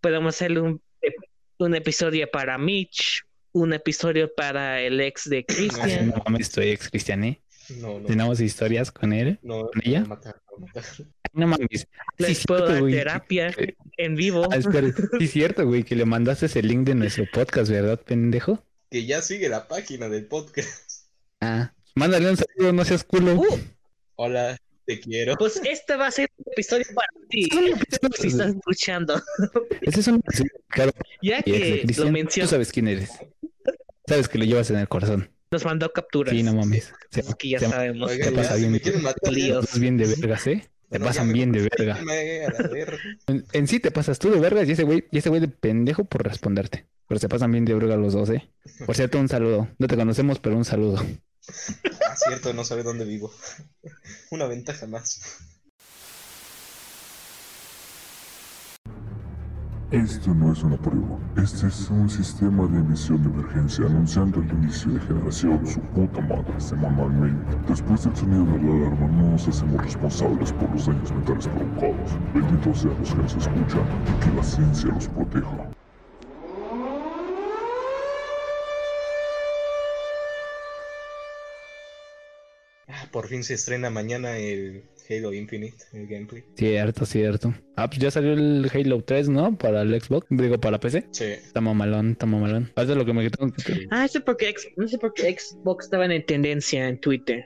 podemos hacer un, un episodio para Mitch, un episodio para el ex de Christian. No mames, estoy ex Cristian, ¿eh? No, no. Tenemos historias con él. No, ¿Con ella? no, matar, no, matar. No mames. Les Sí, puedo cierto, dar güey. terapia Eh, en vivo. Ah, espera, sí, es cierto, güey, que le mandaste ese link de nuestro podcast, ¿verdad, pendejo? Que ya sigue la página del podcast. Ah, mándale un saludo, no seas culo. Uh, Hola, te quiero. pues este va a ser un episodio para ti. Si estás escuchando. Ese es un claro, Ya que lo Cristian. Tú mencionas, sabes quién eres. Sabes que lo llevas en el corazón. nos mandó capturas. Sí, no mames. Se, Es que ya se- sabemos. Oigan, pasa bien. me matar. Líos. Bien de vergas, ¿eh? Te Bueno, pasan bien de contesté, verga. en sí te pasas tú de vergas y ese güey, y ese güey de pendejo por responderte. Pero se pasan bien de verga los dos, ¿eh? Por cierto, un saludo. No te conocemos, pero un saludo. Ah, cierto, no sabe dónde vivo. Una ventaja más. Esto no es una prueba. Este es un sistema de emisión de emergencia anunciando el inicio de generación su puta madre semanalmente. Después del sonido de la alarma no nos hacemos responsables por los daños mentales provocados. Benditos sean los que nos escuchan y que la ciencia los proteja. Por fin se estrena mañana el Halo Infinite, el gameplay. Cierto, cierto. Ah, pues ya salió el Halo 3, ¿no? Para el Xbox, digo, para PC. Sí. Está mamalón, está mamalón. Ahorita lo que me tengo que... Ah, eso porque no sé por qué Xbox estaba en tendencia en Twitter.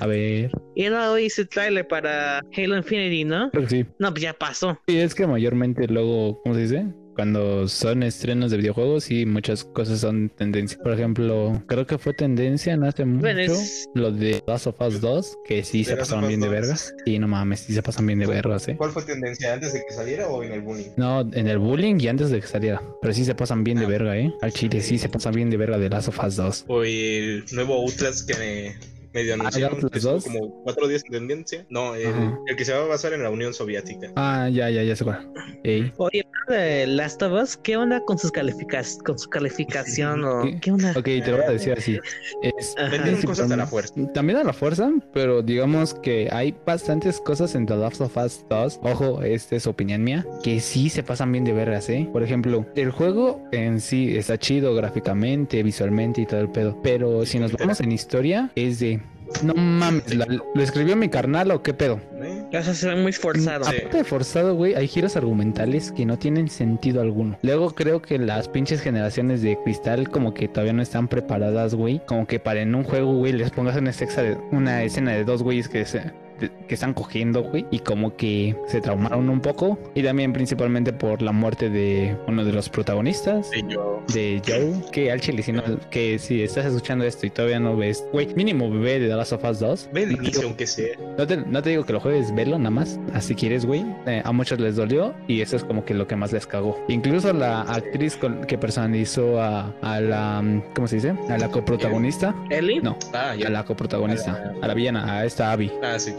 A ver, Y era hoy ese trailer para Halo Infinity, ¿no? creo que sí. No, pues ya pasó. Sí, es que mayormente luego, ¿cómo se dice? Cuando son estrenos de videojuegos y muchas cosas son tendencia. Por ejemplo, creo que fue tendencia no hace mucho Bueno, es- lo de Last of Us 2, que sí se pasaron bien de 2. vergas. Y no mames, sí se pasan bien de vergas, eh. ¿Cuál fue tendencia? ¿Antes de que saliera o en el bullying? No, en el bullying y antes de que saliera. Pero sí se pasan bien de Ah. verga, eh. Al chile sí se pasan bien de verga de Last of Us 2. O el nuevo Outlast que me medio anunciaron. Outlast que estuvo 2? como cuatro días en tendencia. No, el, Ajá. el que se va a basar en la Unión Soviética. Ah, ya, ya, ya se va. Ey. Oye, de Last of Us, ¿qué onda con sus calificas con su calificación o ¿Qué? qué onda? Ok, te lo voy a decir así. Es. Vendieron sí, cosas a pero- la fuerza. También a la fuerza, pero digamos que hay bastantes cosas en The Last of Us 2. Ojo, esta es opinión mía, que sí se pasan bien de vergas, ¿eh? Por ejemplo, el juego en sí está chido gráficamente, visualmente y todo el pedo. Pero si nos vamos en historia, es de. No mames, ¿la- ¿lo escribió mi carnal o qué pedo? ¿eh? O sea, se ve muy forzado. Sí. Aparte de forzado, güey, hay giros argumentales que no tienen sentido alguno. Luego creo que las pinches generaciones de cristal como que todavía no están preparadas, güey. Como que para en un juego, güey, les pongas una, sexa de- una escena de dos güeyes que se que están cogiendo, güey, y como que se traumaron un poco. Y también principalmente por la muerte de uno de los protagonistas, Sí, yo. de Joe, que al chile, si no, que si estás escuchando esto y todavía no ves, güey, mínimo bebé de The Last of Us 2. Ve no digo- aunque sea. no te, no te digo que lo juegues, velo nada más. Así quieres, güey. Eh, a muchos les dolió y eso es como que lo que más les cagó. Incluso la actriz con- que personalizó a, a la. mm, ¿Cómo se dice? A la coprotagonista. ¿Ellie? No, Ah, a la coprotagonista. A la- A la villana, a esta Abby. Ah, sí.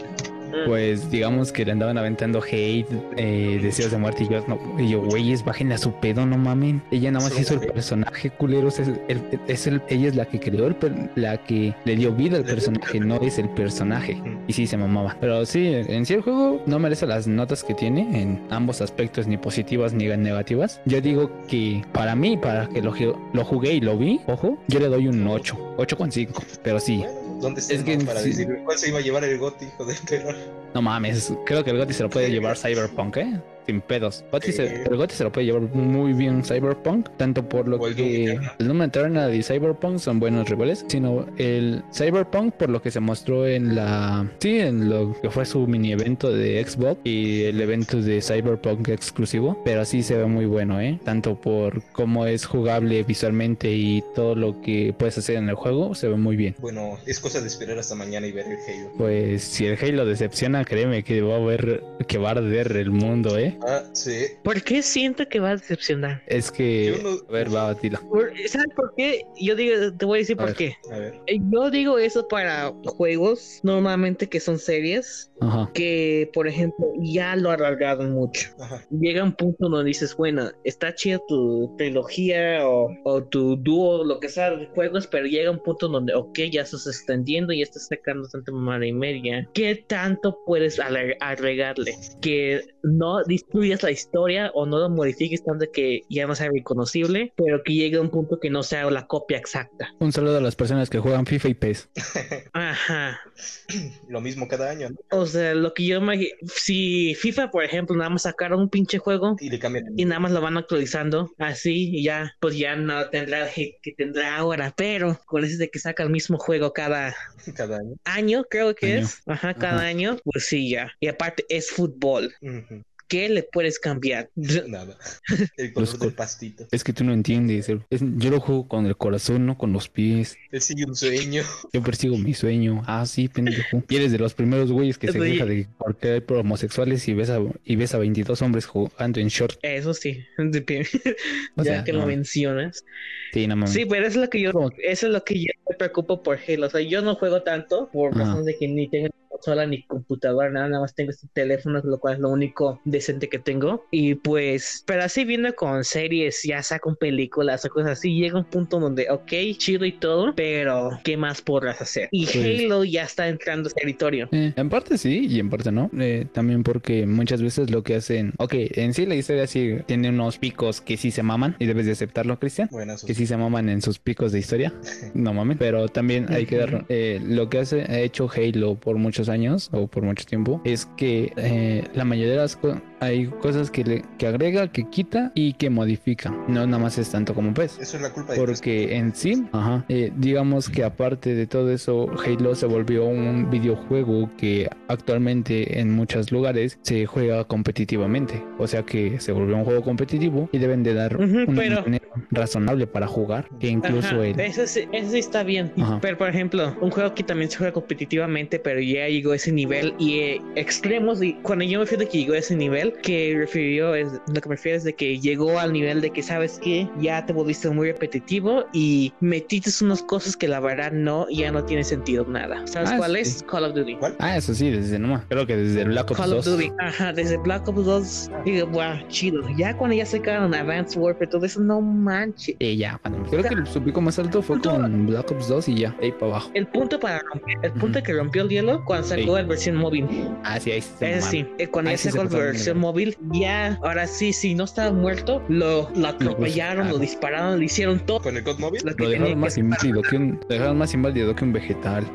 Mm. Pues digamos que le andaban aventando hate, eh, deseos de muerte. Y yo, no, y yo, güeyes, bajen a su pedo, no mamen. Ella nada más hizo el personaje, culeros. Es, el- es el, ella es la que creó el, la que le dio vida al personaje, no es el personaje. Y sí, se mamaba. Pero sí, en sí el juego no merece las notas que tiene en ambos aspectos, ni positivas ni negativas. Yo digo que para mí, para que lo, lo jugué y lo vi, ojo, yo le doy un 8, 8,5. Pero sí, ¿Dónde está Es que para sí. decir cuál se iba a llevar el goti, hijo de perro? no mames, creo que el GOTY se lo puede llevar Cyberpunk, ¿eh? Sin pedos. GOTY se- el GOTY se lo puede llevar muy bien Cyberpunk, tanto por lo que el Doom Eternal y Cyberpunk son buenos rivales, sino el Cyberpunk por lo que se mostró en la... Sí, en lo que fue su mini evento de Xbox y el evento de Cyberpunk exclusivo, pero sí se ve muy bueno, ¿eh? Tanto por cómo es jugable visualmente y todo lo que puedes hacer en el juego, se ve muy bien. Bueno, es cosa de esperar hasta mañana y ver el Halo. Pues si el Halo decepciona, créeme que va a ver que va a arder el mundo, ¿eh? Ah, sí. ¿Por qué siento que va a decepcionar? Es que... No- A ver, va, dilo. Por- ¿Sabes por qué? Yo digo, te voy a decir A por ver. qué. A ver. Eh, Yo digo eso para juegos normalmente que son series, Ajá. que por ejemplo ya lo alargaron mucho. Ajá. Llega un punto donde dices, bueno, está chido tu trilogía o, o tu dúo, lo que sea de juegos, pero llega un punto donde, ok, ya estás extendiendo y estás sacando tanta mamada y media. ¿Qué tanto puedes agregarle? Que no dices, excluyas la historia o no lo modifiques tanto que ya no sea reconocible, pero que llegue a un punto que no sea la copia exacta. Un saludo a las personas que juegan FIFA y PES. Ajá. Lo mismo cada año, ¿no? O sea, lo que yo imagino, si FIFA, por ejemplo, nada más sacaron un pinche juego Y le cambian. y nada más lo van actualizando así y ya, pues ya no tendrá el hit que tendrá ahora, pero con eso de que saca el mismo juego cada cada año. año, creo que Año. es, ajá, cada Ajá. año, pues sí, ya. Y aparte es fútbol, Ujú. ¿Qué le puedes cambiar? Nada. El color Los del pastito. Es que tú no entiendes. es- yo lo juego con el corazón, no con los pies. Él sigue un sueño. Yo persigo mi sueño. Ah, sí, pendejo. Y eres de los primeros güeyes que se queja de por qué hay por homosexuales y ves a, y ves a 22 hombres jugando en short. Eso sí, ya sea, que lo no. mencionas. Sí, no mames. Sí, pero eso es lo que yo, eso es lo que yo me preocupo por Halo. O sea, yo no juego tanto por razones de que ni tengo consola ni computadora, nada, nada más tengo este teléfono, lo cual es lo único decente que tengo. Y pues, pero así viendo con series, ya sea con películas o cosas así, llega un punto donde, ok, chido y todo, pero ¿qué más podrás hacer? Y Pues- Halo ya está entrando a ese territorio. Eh, en parte sí y en parte no. Eh, también porque muchas veces lo que hacen. Ok, en sí la historia sí tiene unos picos que sí se maman y debes de aceptarlo, Cristian. Buenas. Que sí se maman en sus picos de historia. No mames. Pero también hay que dar. eh, lo que hace, ha hecho Halo por muchos años o por mucho tiempo es que eh, la mayoría de las cosas. Hay cosas que, le, que agrega, que quita y que modifica. No nada más es tanto como PES. Eso es la culpa de Porque en sí, ajá, eh, digamos que aparte de todo eso, Halo se volvió un videojuego que actualmente en muchos lugares se juega competitivamente. O sea que se volvió un juego competitivo y deben de dar Ujú, un pero- dinero razonable para jugar. Que incluso Ajá, el... Eso sí, eso sí está bien. Ajá. Pero, por ejemplo, un juego que también se juega competitivamente, pero ya llegó a ese nivel y eh, extremos. Y cuando yo me refiero de que llegó a ese nivel, que refirió es lo que me refiero es de que llegó al nivel de que sabes que ya te volviste muy repetitivo y metiste unas cosas que la verdad no, ya no tiene sentido nada. ¿Sabes Ah, cuál sí. es? Call of Duty. ¿Cuál? Ah, eso sí, desde nomás. Creo que desde el Black Ops Call 2. of Duty, ajá, desde Black Ops 2, digo, wow, chido. Ya cuando ya sacaron Advanced Warfare, todo eso, no manches. Y ya, bueno, creo que su pico más alto fue con Black Ops 2 y ya, ahí para abajo. El punto para romper, el punto Ujú. que rompió el hielo cuando sacó Sí. la versión móvil. Ah, sí, ahí sí. se Es sí, eh, cuando Ahí ya sí versión móvil, ya, ahora sí, si no estaba muerto, lo, lo atropellaron, ah. lo dispararon, le hicieron todo ¿Con el COD móvil? lo dejaron más inválido que un, lo dejaron más inválido que un vegetal.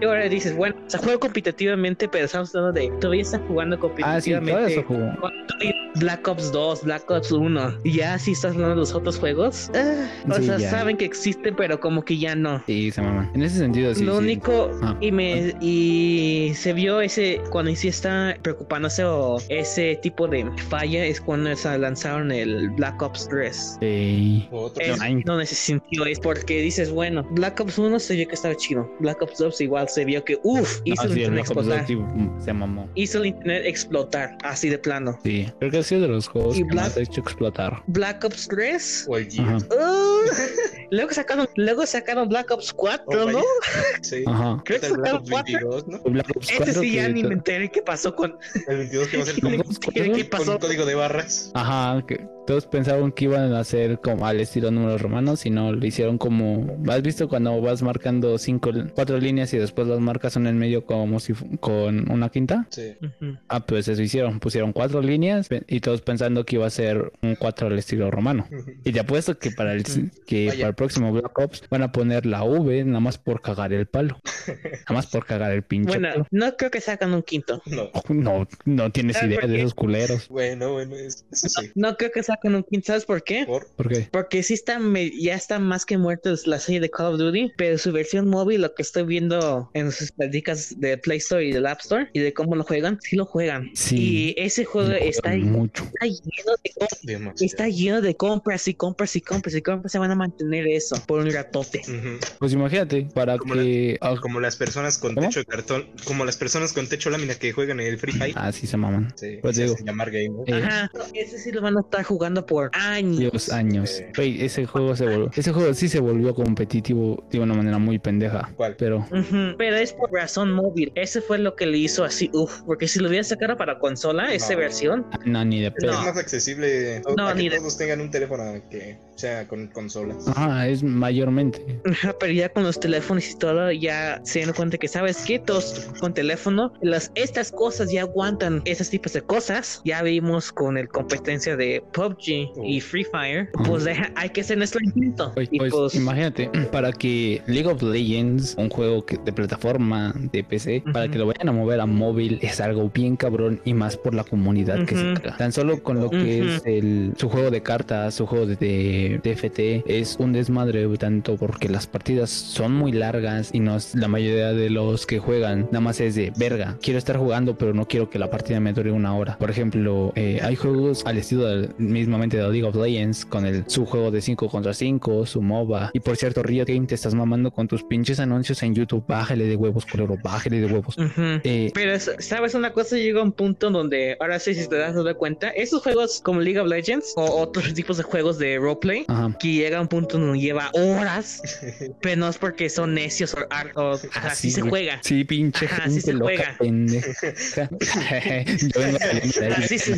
Y ahora dices, bueno, se juega competitivamente, pero estamos hablando de todavía está jugando Ah, sí, todavía competitivamente. se jugó. Black Ops 2, Black Ops 1, y ya si estás hablando de los otros juegos, ah, o Sí, sea, ya. saben que existen, pero como que ya no. Sí, se maman. En ese sentido, sí. lo sí. único Ah. y me y se vio ese cuando sí está preocupándose o ese tipo de falla es cuando se lanzaron el Black Ops 3 Sí. Otro. es donde se sintió es porque dices bueno Black Ops 1 se vio que estaba chido Black Ops 2 igual se vio que uff hizo Ah, el sí, el internet 2 explotar mm, se mamó. hizo el internet explotar así de plano Sí. Creo que ha sido de los juegos Y que más Black- ha hecho explotar. Black Ops 3 O el uh, luego sacaron luego sacaron Black Ops 4 Oh, ¿no? Sí. Ajá. creo que el Black sacaron Ops 4 22, ¿no? El Black Ops ese 4 sí ya que ni me enteré qué pasó con El 22 que va a ser con, ¿Qué, qué con pasó? un código de barras. Ajá, que todos pensaban que iban a hacer como al estilo números romanos y no lo hicieron como ¿has visto cuando vas marcando cinco cuatro líneas y después las marcas una en medio como si fu- con una quinta? Sí. Ujú. Ah, pues eso hicieron, pusieron cuatro líneas y todos pensando que iba a ser un cuatro al estilo romano. Y te apuesto que para el que Vaya. para el próximo Black Ops van a poner la V nada más por cagar el palo. Nada más por cagar el pinche Bueno, palo. no creo que sacan un quinto. No. No, no tienes ¿Sabes idea de esos culeros. Bueno, bueno, es- eso sí. No creo que sacan un quinto. ¿Sabes por qué? Por ¿Por qué? Porque sí está, me- ya está más que muerta la serie de Call of Duty, pero su versión móvil, lo que estoy viendo en sus platicas de Play Store y del App Store y de cómo lo juegan, sí lo juegan. Sí. Y ese juego está, juegan mucho. está lleno de com- demasiado. está lleno de compras y compras y compras y compras. Se van a mantener eso por un ratote. Pues imagínate, para Como que... ah, Como las personas con ¿Cómo? techo de cartón, como las personas con techo lámina que juegan en el Free Fire. Ah, sí se maman. Sí, Pues digo. hacen llamar game. ¿no? Eh, Ajá, ese sí lo van a estar jugando por años. Dios años. Eh. Ese juego se volvió... Ese juego sí se volvió competitivo de una manera muy pendeja. ¿Cuál? Pero... Pero es por razón móvil. Ese fue lo que le hizo así, uff, porque si lo hubiera sacado para consola, esa versión, ah, No, ni de pedo. Es más accesible No, a que ni de- todos tengan un teléfono que sea con consolas. Ajá, es mayormente. Ajá, pero ya con los teléfonos y todo, ya se dan cuenta que, ¿sabes qué? Todos con teléfono, las, estas cosas ya aguantan esos tipos de cosas. Ya vimos con el competencia de PUBG y Free Fire, pues deja- hay que hacer nuestro intento. Pues, y pues, pues, imagínate, para que League of Legends, un juego que- de plataforma de PC, para Ujú. que lo vayan a mover a móvil es algo bien cabrón y más por la comunidad que se crea. Tan solo con lo que es el, su juego de cartas, su juego de, TFT, es un desmadre tanto porque las partidas son muy largas y no es- la mayoría de los que juegan nada más es de verga. Quiero estar jugando, pero no quiero que la partida me dure una hora. Por ejemplo, eh, hay juegos al estilo mismamente de League of Legends con el su juego de 5 contra 5, su MOBA. Y por cierto, Riot Game te estás mamando con tus pinches anuncios en YouTube. Bájale de huevos, culero, bájale de huevos. Eh, Pero es- sabes una cosa llega a un punto donde ahora sí si te das de cuenta esos juegos como League of Legends o otros tipos de juegos de roleplay ajá. que llega a un punto donde lleva horas pero no es porque son necios o, ar- o- así se güey. juega Sí, pinche Ajá, así se loca, juega. pendeja. Yo vengo ahí. Así se-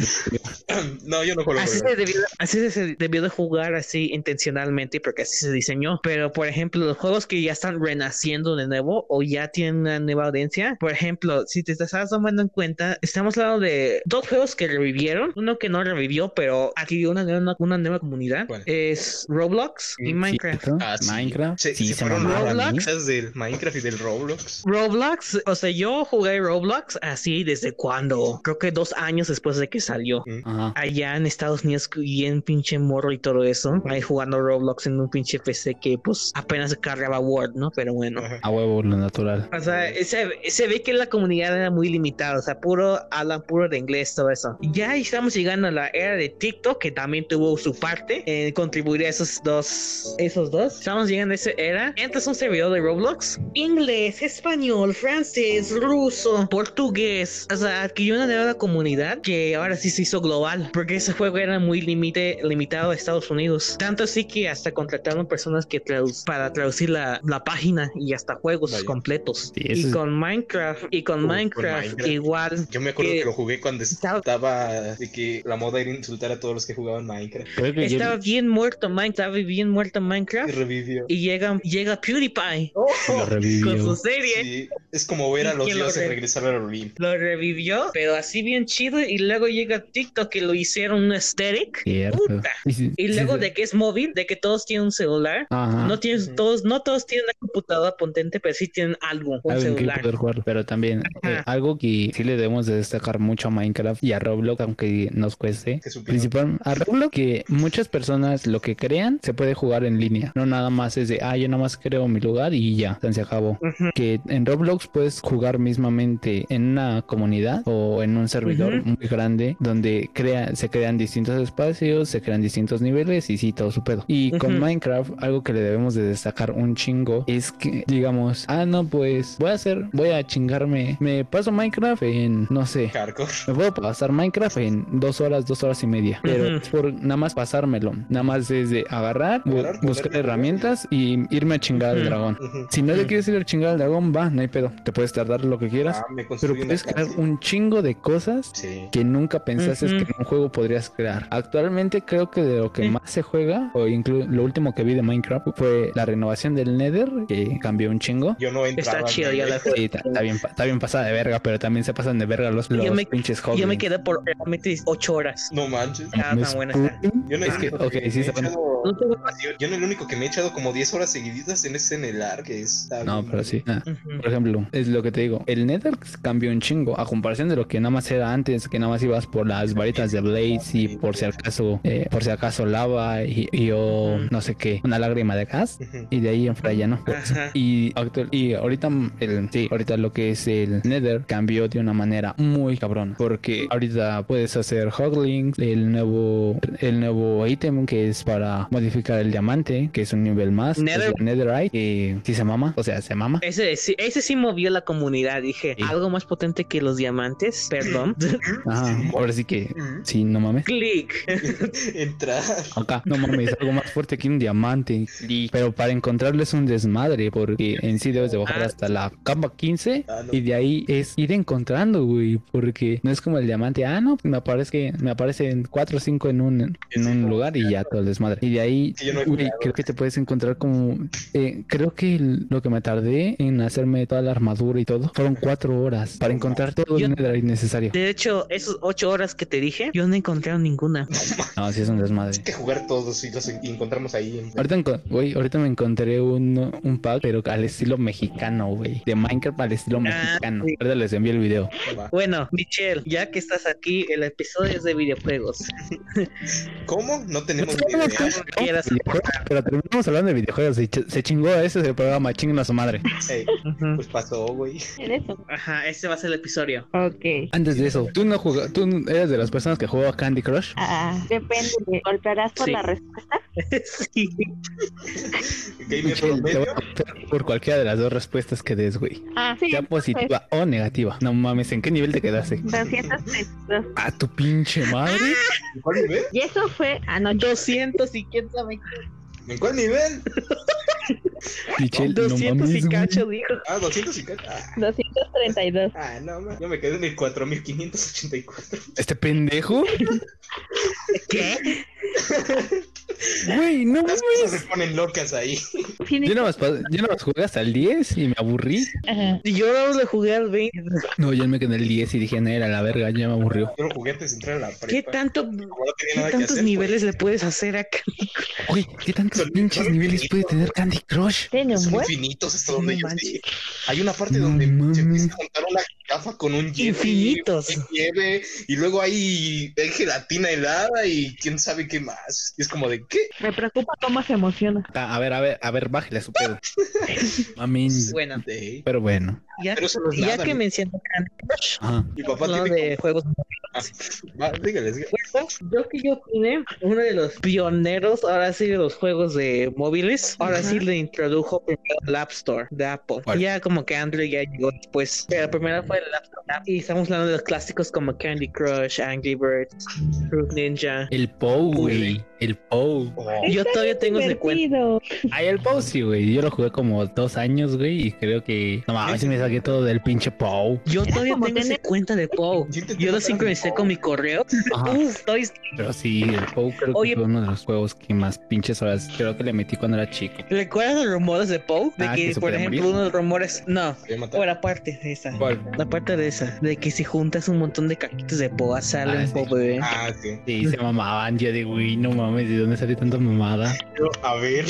no, yo no juego. Así se, debió, así se debió de jugar así intencionalmente porque así se diseñó. Pero por ejemplo, los juegos que ya están renaciendo de nuevo o ya tienen una nueva audiencia. Por ejemplo, si te estás tomando en cuenta, estamos hablando de dos juegos que revivieron. Uno que no revivió, pero adquirió una, nueva- una nueva comunidad. ¿Cuál? Es Roblox y Sí, Minecraft. Ah, sí. Minecraft. Se, sí, se se fueron Roblox. Roblox del Minecraft y del Roblox. Roblox, o sea, yo jugué Roblox así desde cuando, creo que dos años después de que salió. Ajá. allá en Estados Unidos bien pinche morro y todo eso, ahí jugando Roblox en un pinche PC que pues apenas cargaba Word, ¿no? Pero bueno. Ajá. A huevo, lo natural. O sea, se, se ve que la comunidad era muy limitada, o sea, puro hablan puro de inglés, todo eso. Ya estamos llegando a la era de TikTok, que también tuvo su parte en contribuir a esos dos, esos dos. Estamos llegando a esa era. Entras a un servidor de Roblox, inglés, español, francés, ruso, portugués. O sea, adquirió una nueva comunidad que ahora sí se hizo global, porque ese juego era muy limite, limitado a Estados Unidos. Tanto así que hasta contrataron personas que tradu- para traducir la, la página y hasta juegos Vaya. completos. Sí, y es- con Minecraft, y con Uh, con Minecraft, Minecraft. igual. Yo me acuerdo que que lo jugué cuando estaba- estaba de que la moda era insultar a todos los que jugaban Minecraft. Estaba bien muerto Minecraft, estaba bien muerto Y Minecraft. revivió. Y llega, llega PewDiePie lo con su revivió. serie. Sí, es como ver a ¿Y los lo dioses re- regresar al Olimpo. Lo revivió, pero así bien chido. Y luego llega TikTok que lo hicieron un aesthetic. Puta. Y, Y luego de que es móvil, de que todos tienen un celular. Ajá. No tienes todos, no todos tienen una computadora potente, pero sí tienen algo, un algo en que celular. poder jugar, pero también eh, algo que sí le debemos de destacar mucho a Minecraft y a Roblox, aunque nos cueste. Que. Principal a Roblox que muchas personas lo que crean se puede jugar en línea, no nada más es de ah yo nada más creo mi lugar y ya, se acabó. Que en Roblox puedes jugar mismamente en una comunidad o en un servidor muy grande donde crea, se crean distintos espacios, se crean distintos niveles y sí, todo su pedo. Y con. Minecraft, algo que le debemos de destacar un chingo es que, digamos, ah, no, pues voy a hacer, voy a chingarme, me paso Minecraft en, no sé, Hardcore. me puedo pasar Minecraft en dos horas, dos horas y media. Pero es por nada más pasármelo. Nada más es de agarrar, bu- Agarrar, buscar herramientas y irme a chingar al dragón. Si no te quieres ir a chingar al dragón, va, no hay pedo. Te puedes tardar lo que quieras. Ah, me pero puedes crear un chingo de cosas Sí. que nunca pensaste Ujú. que en un juego podrías crear. Actualmente creo que de lo que más se juega, o inclu- lo último que vi de Minecraft fue la renovación del Nether, que cambió un chingo. Yo no entraba. Está chido, ya la. Sí, está, está bien, está bien pasada de verga, pero también se pasan de verga los, Yo me- pinches Yo me quedé por realmente 8 horas. No manches. Ah, ¿No tan es buena está. Yo no Es que, ok, sí echado- No tengo- yo, yo no el único que me he echado como 10 horas seguiditas en ese en el ar, que está No, bien- pero sí. Ah, Ujú. Por ejemplo, es lo que te digo. El Nether cambió un chingo a comparación de lo que nada más era antes, que nada más ibas por las varitas de Blaze y por si acaso, eh, por si acaso lava y, y o Ujú. no sé qué, una lágrima de gas. Y de ahí en fuera ya no. Ajá. Y, actual, y ahorita el, sí, ahorita lo que es el Nether cambió de una manera muy cabrón. Porque ahorita puedes hacer Hoglings, el nuevo, el nuevo ítem que es para modificar el diamante, que es un nivel más. Nether- Netherite, que sí se mama, o sea, se mama. Ese, sí- ese sí movió la comunidad. Dije, Sí. algo más potente que los diamantes. Perdón. Ajá, ahora sí que sí, no mames. Click. Entrar. Acá, no mames, algo más fuerte que un diamante. Pero para encontrarlo es un desmadre, porque en sí debes de bajar Ah. hasta la capa 15 Ah, no. y de ahí es ir encontrando, güey, porque no es como el diamante, ah, no, me aparece, me aparecen 4 o 5 en un, en Sí, un lugar y ya todo el desmadre. Y de ahí, Sí, no creo que te puedes encontrar como. eh, creo que lo que me tardé en hacerme toda la armadura y todo fueron cuatro horas para encontrar todo Yo- el netherite necesario. De hecho, esos ocho horas que te dije, yo no encontré ninguna. No, sí es un desmadre. Hay que jugar todos y los encontramos ahí. En... Ahorita, enco- güey, ahorita me encontré un, un pack, pero al estilo mexicano, güey. De Minecraft al estilo Ah, mexicano. sí. Ahorita les envié el video. Bueno, Michelle, ya que estás aquí, el episodio es de videojuegos. ¿Cómo? No tenemos No, idea. Pero terminamos hablando de videojuegos. Se, ch- se chingó ese es el programa, chinguen a su madre. Pues pasó, güey. En eso. Ajá, ese va a ser el episodio. Ok. Antes de eso, ¿tú no jugabas, tú eres de las personas que jugaba Candy Crush? Ah, depende. ¿me ¿Golpearás por Sí. la respuesta? sí. Gamer Michelle, te voy promedio. a golpear por cualquiera de las dos respuestas que des, güey. Ah, sí. Sea positiva o negativa. No mames, ¿en qué nivel te quedaste? 232. A tu pinche madre. ¿En cuál nivel? Y eso fue anoche. 200 y quién sabe ¿En cuál nivel? Michelle, no 200 mames, y güey. cacho, dijo. Ah, 200 y ca- Ah, 232. ah, no, man. yo me quedé en el 4584. Este pendejo. ¿Qué? Güey, no Las mames. cosas se ponen locas ahí. Yo nada más, yo nada más jugué hasta el 10 y me aburrí. Ajá. Y yo no le jugué al 20. No, ya me quedé en el 10 y dije, no, era la verga, ya me aburrió. Yo lo jugué antes de entrar a la prepa. ¿Qué tanto, no qué nada tantos hacer, niveles le puedes hacer acá? Güey, ¿qué tantos pinches niveles puede tener Candy Crush? Tiene un son buen. infinitos hasta No donde yo manches. sé. Hay una parte No donde se empieza a montar una jirafa con un hielo Infinitos. y nieve y luego hay, hay gelatina helada y quién sabe qué más. Y es como de qué. Me preocupa cómo se emociona. Ah, A ver, a ver, a ver, bájale a su pedo. Mamen. Bueno, De- Pero bueno. Ya, Pero no es ya nada, que ¿no? mencioné Candy Crush, Ajá. Mi papá hablando tiene de juegos Va, dígales, dígales. Bueno, yo que yo opiné, uno de los pioneros, ahora sí, de los juegos de móviles, ahora sí le introdujo primero el App Store de Apple. ¿Cuál? Ya como que Android ya llegó después. Pero primero fue el App Store. Y estamos hablando de los clásicos como Candy Crush, Angry Birds, Fruit Ninja. El POU, güey. El POU. Oh, Yo todavía tengo ese cuento. Ay, el POU sí, güey. Yo lo jugué como dos años, güey. Y creo que. No mames, me saqué todo del pinche POU. Yo todavía tengo tener- cuenta de POW. Yo lo sincronicé Pou. con mi correo. Ajá. Uf, estoy- Pero sí, el POU creo que Oye. fue uno de los juegos que más pinches horas creo que le metí cuando era chico. ¿Recuerdas los rumores de POW? De Ah, que, que por ejemplo, morir. uno de los rumores. No, o la parte de esa. ¿Cuál? La parte de esa, de que si juntas un montón de caquitos de poa sale Ah, un sí. bebé. Ah, sí. Sí, se mamaban. Yo de, güey, no mames, ¿de dónde salió tanta mamada? Yo, a ver.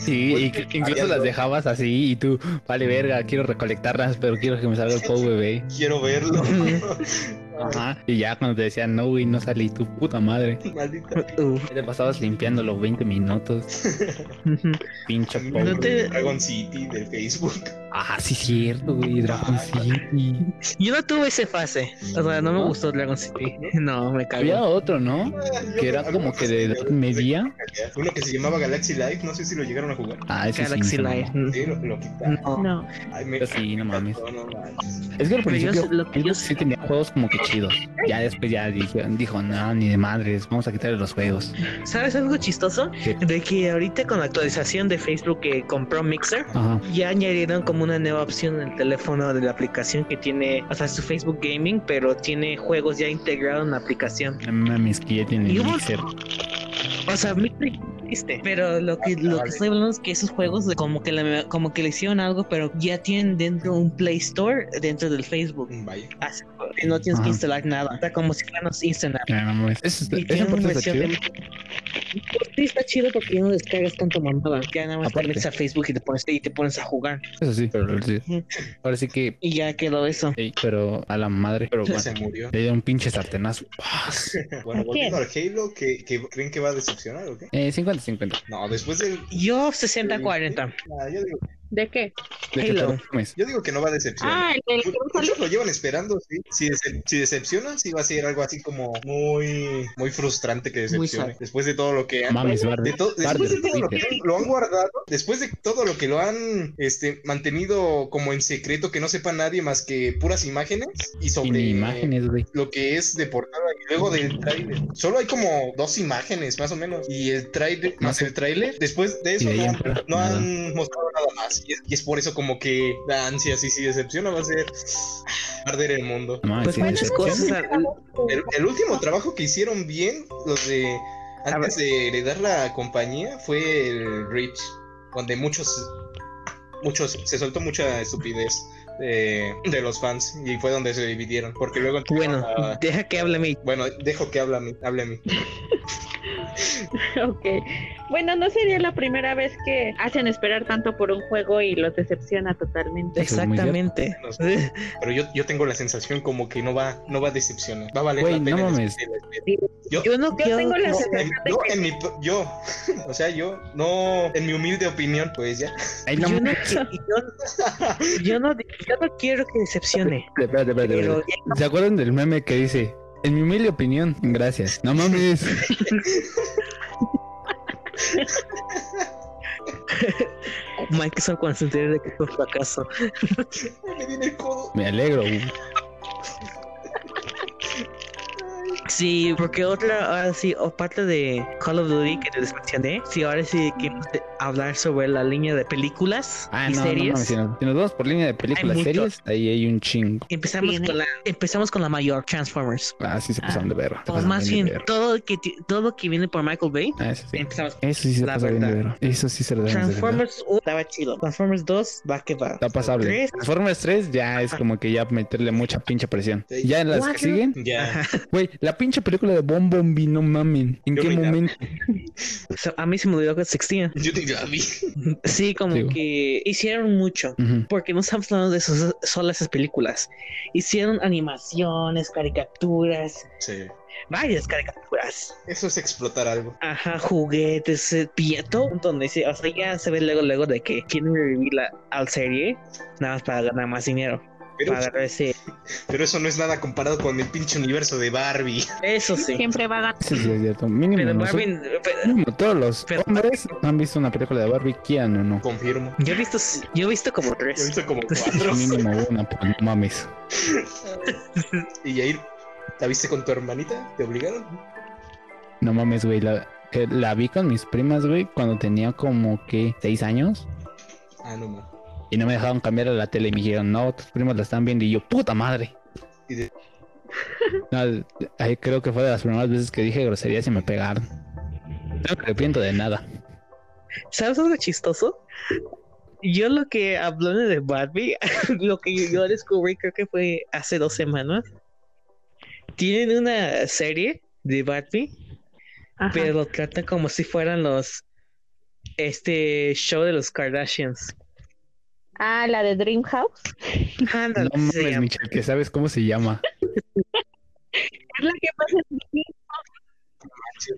Sí, y- incluso las dejabas así y tú, vale, verga, quiero recolectarlas, pero quiero que me salga el POU, bebé. Quiero verlo. Ajá. Y ya cuando te decían, no, güey, no salí tu puta madre. Maldita. Te pasabas limpiando los 20 minutos. No te- Dragon City del Facebook. Ah, sí, cierto, güey, Dragon City. Yo no tuve esa fase. O sea, no me gustó Dragon City. No, me Había cagó. otro, ¿no? Ah, yo- Que era como que de edad media. Uno que se llamaba Galaxy Life, no sé si lo llegaron a jugar. Ah, ese Galaxy sí. no. Light. Sí, lo, lo quitaron. No. No. Ay, me, Pero sí, no mames. No, no manches. Es que al yo principio sé- lo que yo sí tenía juegos como que chidos. Ya después ya dije, dijo, no, ni de madres, vamos a quitarle los juegos. ¿Sabes algo chistoso? De que ahorita con la actualización de Facebook que compró Mixer, Ajá. ya añadieron como una nueva opción en el teléfono de la aplicación que tiene, o sea, su Facebook Gaming, pero tiene juegos ya integrados en la aplicación. Mames, que ya tiene ¿Y cómo? O sea, Mixer existe, pero lo que lo que estoy hablando es que esos juegos de como que le, como que le hicieron algo, pero ya tienen dentro un Play Store dentro del Facebook. Vaya. Así que no tienes Ajá. que instalar nada. Está como si fueran. Ah, no. Eso está, esa parte está chido. de... Sí, está chido porque no descargas tanto mamada. Ya nada más te Aparte. metes a Facebook y te pones, y te pones a jugar. Eso sí, pero sí. Ahora sí que, Y ya quedó eso. ey, pero a la madre. Pero bueno, Se murió. le dieron un pinche sartenazo. ¡Paz! Bueno, ¿A volviendo al Halo, ¿que, que creen que va a decepcionar o qué? Eh, 50-50. No, después del. Yo 60-40. Ah, yo, digo, ¿De qué? De Halo. yo digo que no va a decepcionar. Ah, el Muchos lo llevan esperando, sí. Si, dece- si decepciona, sí va a ser algo así como muy, muy frustrante que decepcione. Después de todo lo que han, Mames, de to- después de todo lo que han- lo han guardado, después de todo lo que lo han este, mantenido como en secreto, que no sepa nadie más que puras imágenes y sobre imágenes, güey. lo que es de portada y luego del tráiler. Solo hay como dos imágenes más o menos y el tráiler más el tráiler. Después de eso no, no han mostrado nada más y es, y es por eso como que da ansias y si decepciona va a ser arder el mundo. No Pues muchas decepción. cosas. El, el último trabajo que hicieron bien, los de antes de heredar la compañía fue el Rich, donde muchos, muchos, se soltó mucha estupidez de, de los fans y fue donde se dividieron, porque luego Bueno, a- deja que hable a mí. bueno, dejo que hable a mí, hable a mí. Ok. Bueno, no sería la primera vez que hacen esperar tanto por un juego y los decepciona totalmente. Eso Exactamente. No sé. Pero yo, yo tengo la sensación como que no va, no va a decepcionar, va a valer Güey, la pena no mames. Yo, Yo no Yo tengo la no, sensación en, de yo, que en mi, yo, o sea, yo, no, en mi humilde opinión, pues ya. Ay, no yo, no, yo, yo no, yo no quiero que decepcione. Espérate, espérate, Pero espérate. ¿Se acuerdan del meme que dice? En mi humilde opinión, gracias. No mames. Microsoft cuando se entere de que fue un fracaso. Me viene el codo. Me alegro. Sí, porque otra, ahora sí, aparte de Call of Duty que les mencioné, sí, ahora sí queremos de- hablar sobre la línea de películas Ah, y no, no series. Si nos, si nos vamos por línea de películas, mucho. series, ahí hay un chingo. Empezamos Sí, con la, empezamos con la mayor, Transformers. Ah, sí se pasaron de verga. se O pasaron más bien todo que ti- todo que viene por Michael Bay. Ah, eso sí. Empezamos. Eso sí se La pasa bien de verdad. verga. Eso sí se lo debemos de verdad. Transformers 1 estaba chido. Transformers 2 va que va. Está pasable. Tres. Transformers 3 ya es como que ya meterle mucha pinche presión. Ya en las que siguen, Ya. Güey, la pinche película de Bon Bombi, no mamen. ¿En Yo qué momento? A mí se me olvidó que existía. Yo la vi. Sí, como Digo. que hicieron mucho. Ujú. Porque no estamos hablando de esos, solo esas películas. Hicieron animaciones, caricaturas, Sí. varias caricaturas. Eso es explotar algo. Ajá, juguetes, eh, todo un montón de o sea, ya se ve luego luego de que quieren revivir la al serie nada más para ganar más dinero. Pero, eso no es nada comparado con el pinche universo de Barbie. Eso sí. siempre va a ganar. Eso sí es cierto. Mínimo, Pero nosotros- Barbie, pero- mínimo todos los pero- hombres han visto una película de Barbie, ¿quién o no? Confirmo. yo he visto, yo he visto como Yo he tres. visto como cuatro. Mínimo una, pues no mames. y ahí, ¿la viste con tu hermanita? ¿Te obligaron? No mames, güey. La, eh, la vi con mis primas, güey, cuando tenía como que seis años. Ah, no, man. Y no me dejaron cambiar a la tele y me dijeron, no, tus primos la están viendo. Y yo, puta madre. Y de- No, ahí creo que fue de las primeras veces que dije groserías y me pegaron. No me arrepiento de nada. ¿Sabes algo chistoso? Yo lo que hablando de Barbie, lo que yo descubrí creo que fue hace dos semanas. Tienen una serie de Barbie, Ajá. pero lo tratan como si fueran los este show de los Kardashians. Ah, la de Dream House. Ándale, No se mames. Michelle, que sabes cómo se llama. Es la que pasa en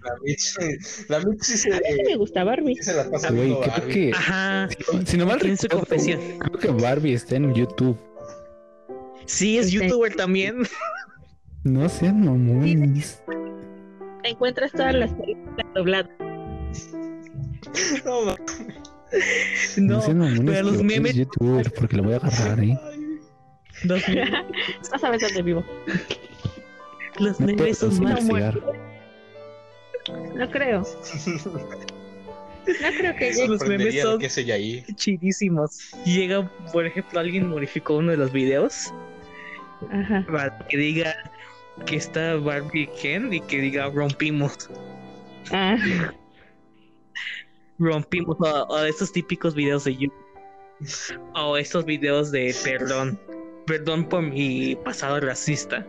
La Mitch, la Mitch sí se, A mí sí me gusta Barbie. sí se la pasa Güey, creo Barbie. que. Ajá. Si no mal Tiene su confesión. creo que Barbie está en YouTube. Sí, es Este- youtuber también. No sean mamones. Encuentras todas las películas dobladas. No, man. No, pero los memes- youtuber, porque lo voy a agarrar, eh. los, No sabes dónde vivo. los No memes son más investigar. No creo. No creo que Los memes son- ahí. chidísimos. Llega, por ejemplo, alguien modificó uno de los videos Ajá. para que diga que está Barbie Ken y que diga rompimos. Ah, Rompimos. O, o estos típicos videos de YouTube. O estos videos de perdón. Perdón por mi pasado racista.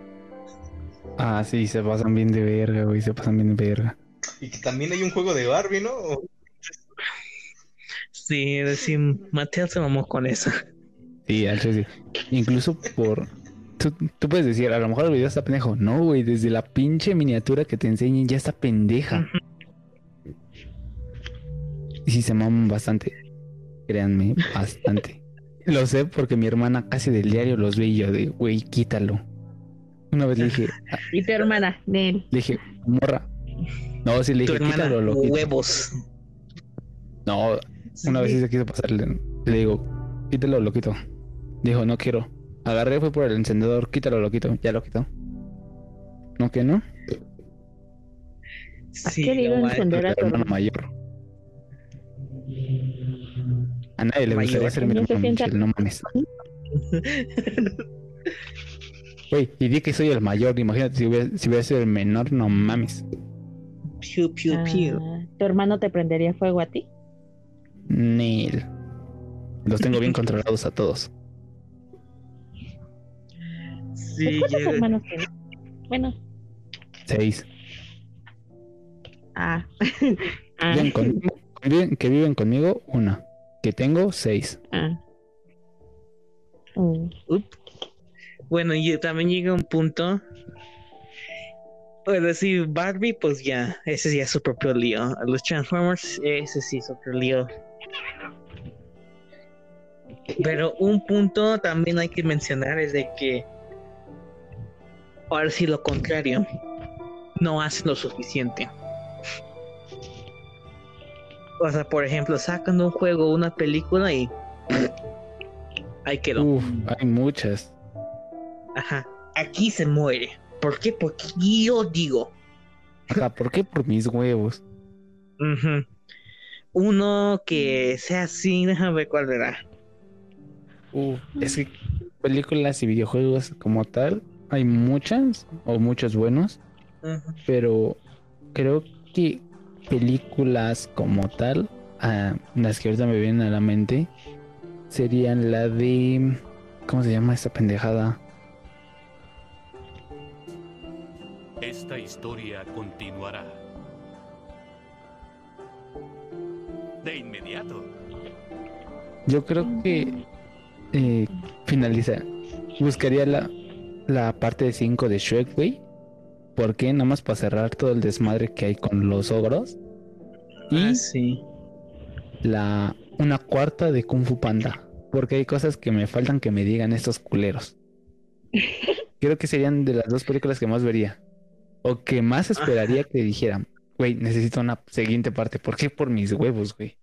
Ah, sí, se pasan bien de verga, güey. Se pasan bien de verga. Y que también hay un juego de Barbie, ¿no? Sí, decir, Mateo se mamó con eso. Sí, sí. Incluso por. Tú, tú puedes decir, a lo mejor el video está pendejo. No, güey, desde la pinche miniatura que te enseñen ya está pendeja. Y sí se maman bastante. Créanme, bastante. Lo sé porque mi hermana casi del diario los ve y yo de, güey, quítalo. Una vez le dije, y tu hermana, Nel. le dije, morra. No, sí le dije, quítalo, lo quito. huevos. No, una vez sí se quiso pasar, le, le digo, quítalo, lo quito. Dijo, no quiero. Agarré, fue por el encendedor, quítalo, lo quito. Ya lo quitó. ¿No que no? Sí, querido no manches. encender La a tu hermana. mayor. A nadie le gustaría ser mi hermano, Michelle, no mames. Güey, y di que soy el mayor, imagínate si hubiera, si hubiera sido el menor, no mames. Piu, piu, piu. Ah, ¿Tu hermano te prendería fuego a ti? Neil. Los tengo bien controlados a todos. Sí, ¿Cuántos hermanos tienes? Bueno, Seis. ah. ah, conmigo- viven- que viven conmigo, una. Que tengo, seis. ah. Mm. Bueno, y también llega un punto. Bueno, sí, Barbie, pues ya, ese ya es su propio lío. Los Transformers, ese sí es otro lío. Pero un punto también hay que mencionar es de que ahora sí lo contrario, no hacen lo suficiente. O sea, por ejemplo, sacan un juego, una película y ahí quedó. Uf, hay muchas. Ajá. Aquí se muere. ¿Por qué? Porque yo digo. Ajá, ¿por qué? Por mis huevos. Ujú. Uno que sea así, déjame ver cuál era. Uf, es que películas y videojuegos como tal, hay muchas o muchos buenos, pero creo que películas como tal, ah, las que ahorita me vienen a la mente, serían la de... ¿Cómo se llama esta pendejada? Esta historia continuará. De inmediato. Yo creo que eh, finaliza. Buscaría la, la parte 5 de Shrek, güey. ¿Por qué? Nada más para cerrar todo el desmadre que hay con los ogros. Y Ah, sí. la una cuarta de Kung Fu Panda. Porque hay cosas que me faltan que me digan estos culeros. Creo que serían de las dos películas que más vería. O que más esperaría que dijeran, güey, necesito una siguiente parte. ¿Por qué? Por mis huevos, güey.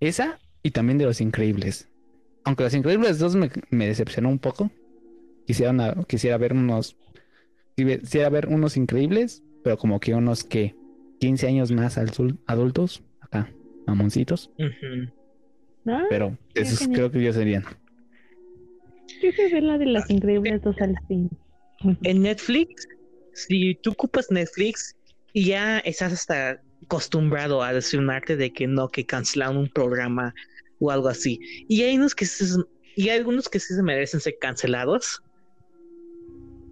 Esa y también de Los Increíbles. Aunque Los Increíbles 2 me, me decepcionó un poco. Quisiera, una- quisiera ver unos... Quisiera ver unos increíbles, pero como que unos que 15 años más al adultos, acá, mamoncitos. Ah, Pero esos genial. creo que ya serían. Yo a ver la de las increíbles dos al fin. En Netflix, si tú ocupas Netflix y ya estás hasta acostumbrado a decepcionarte de que no, que cancelaron un programa o algo así. Y hay unos que sí se- y hay algunos que sí se merecen ser cancelados.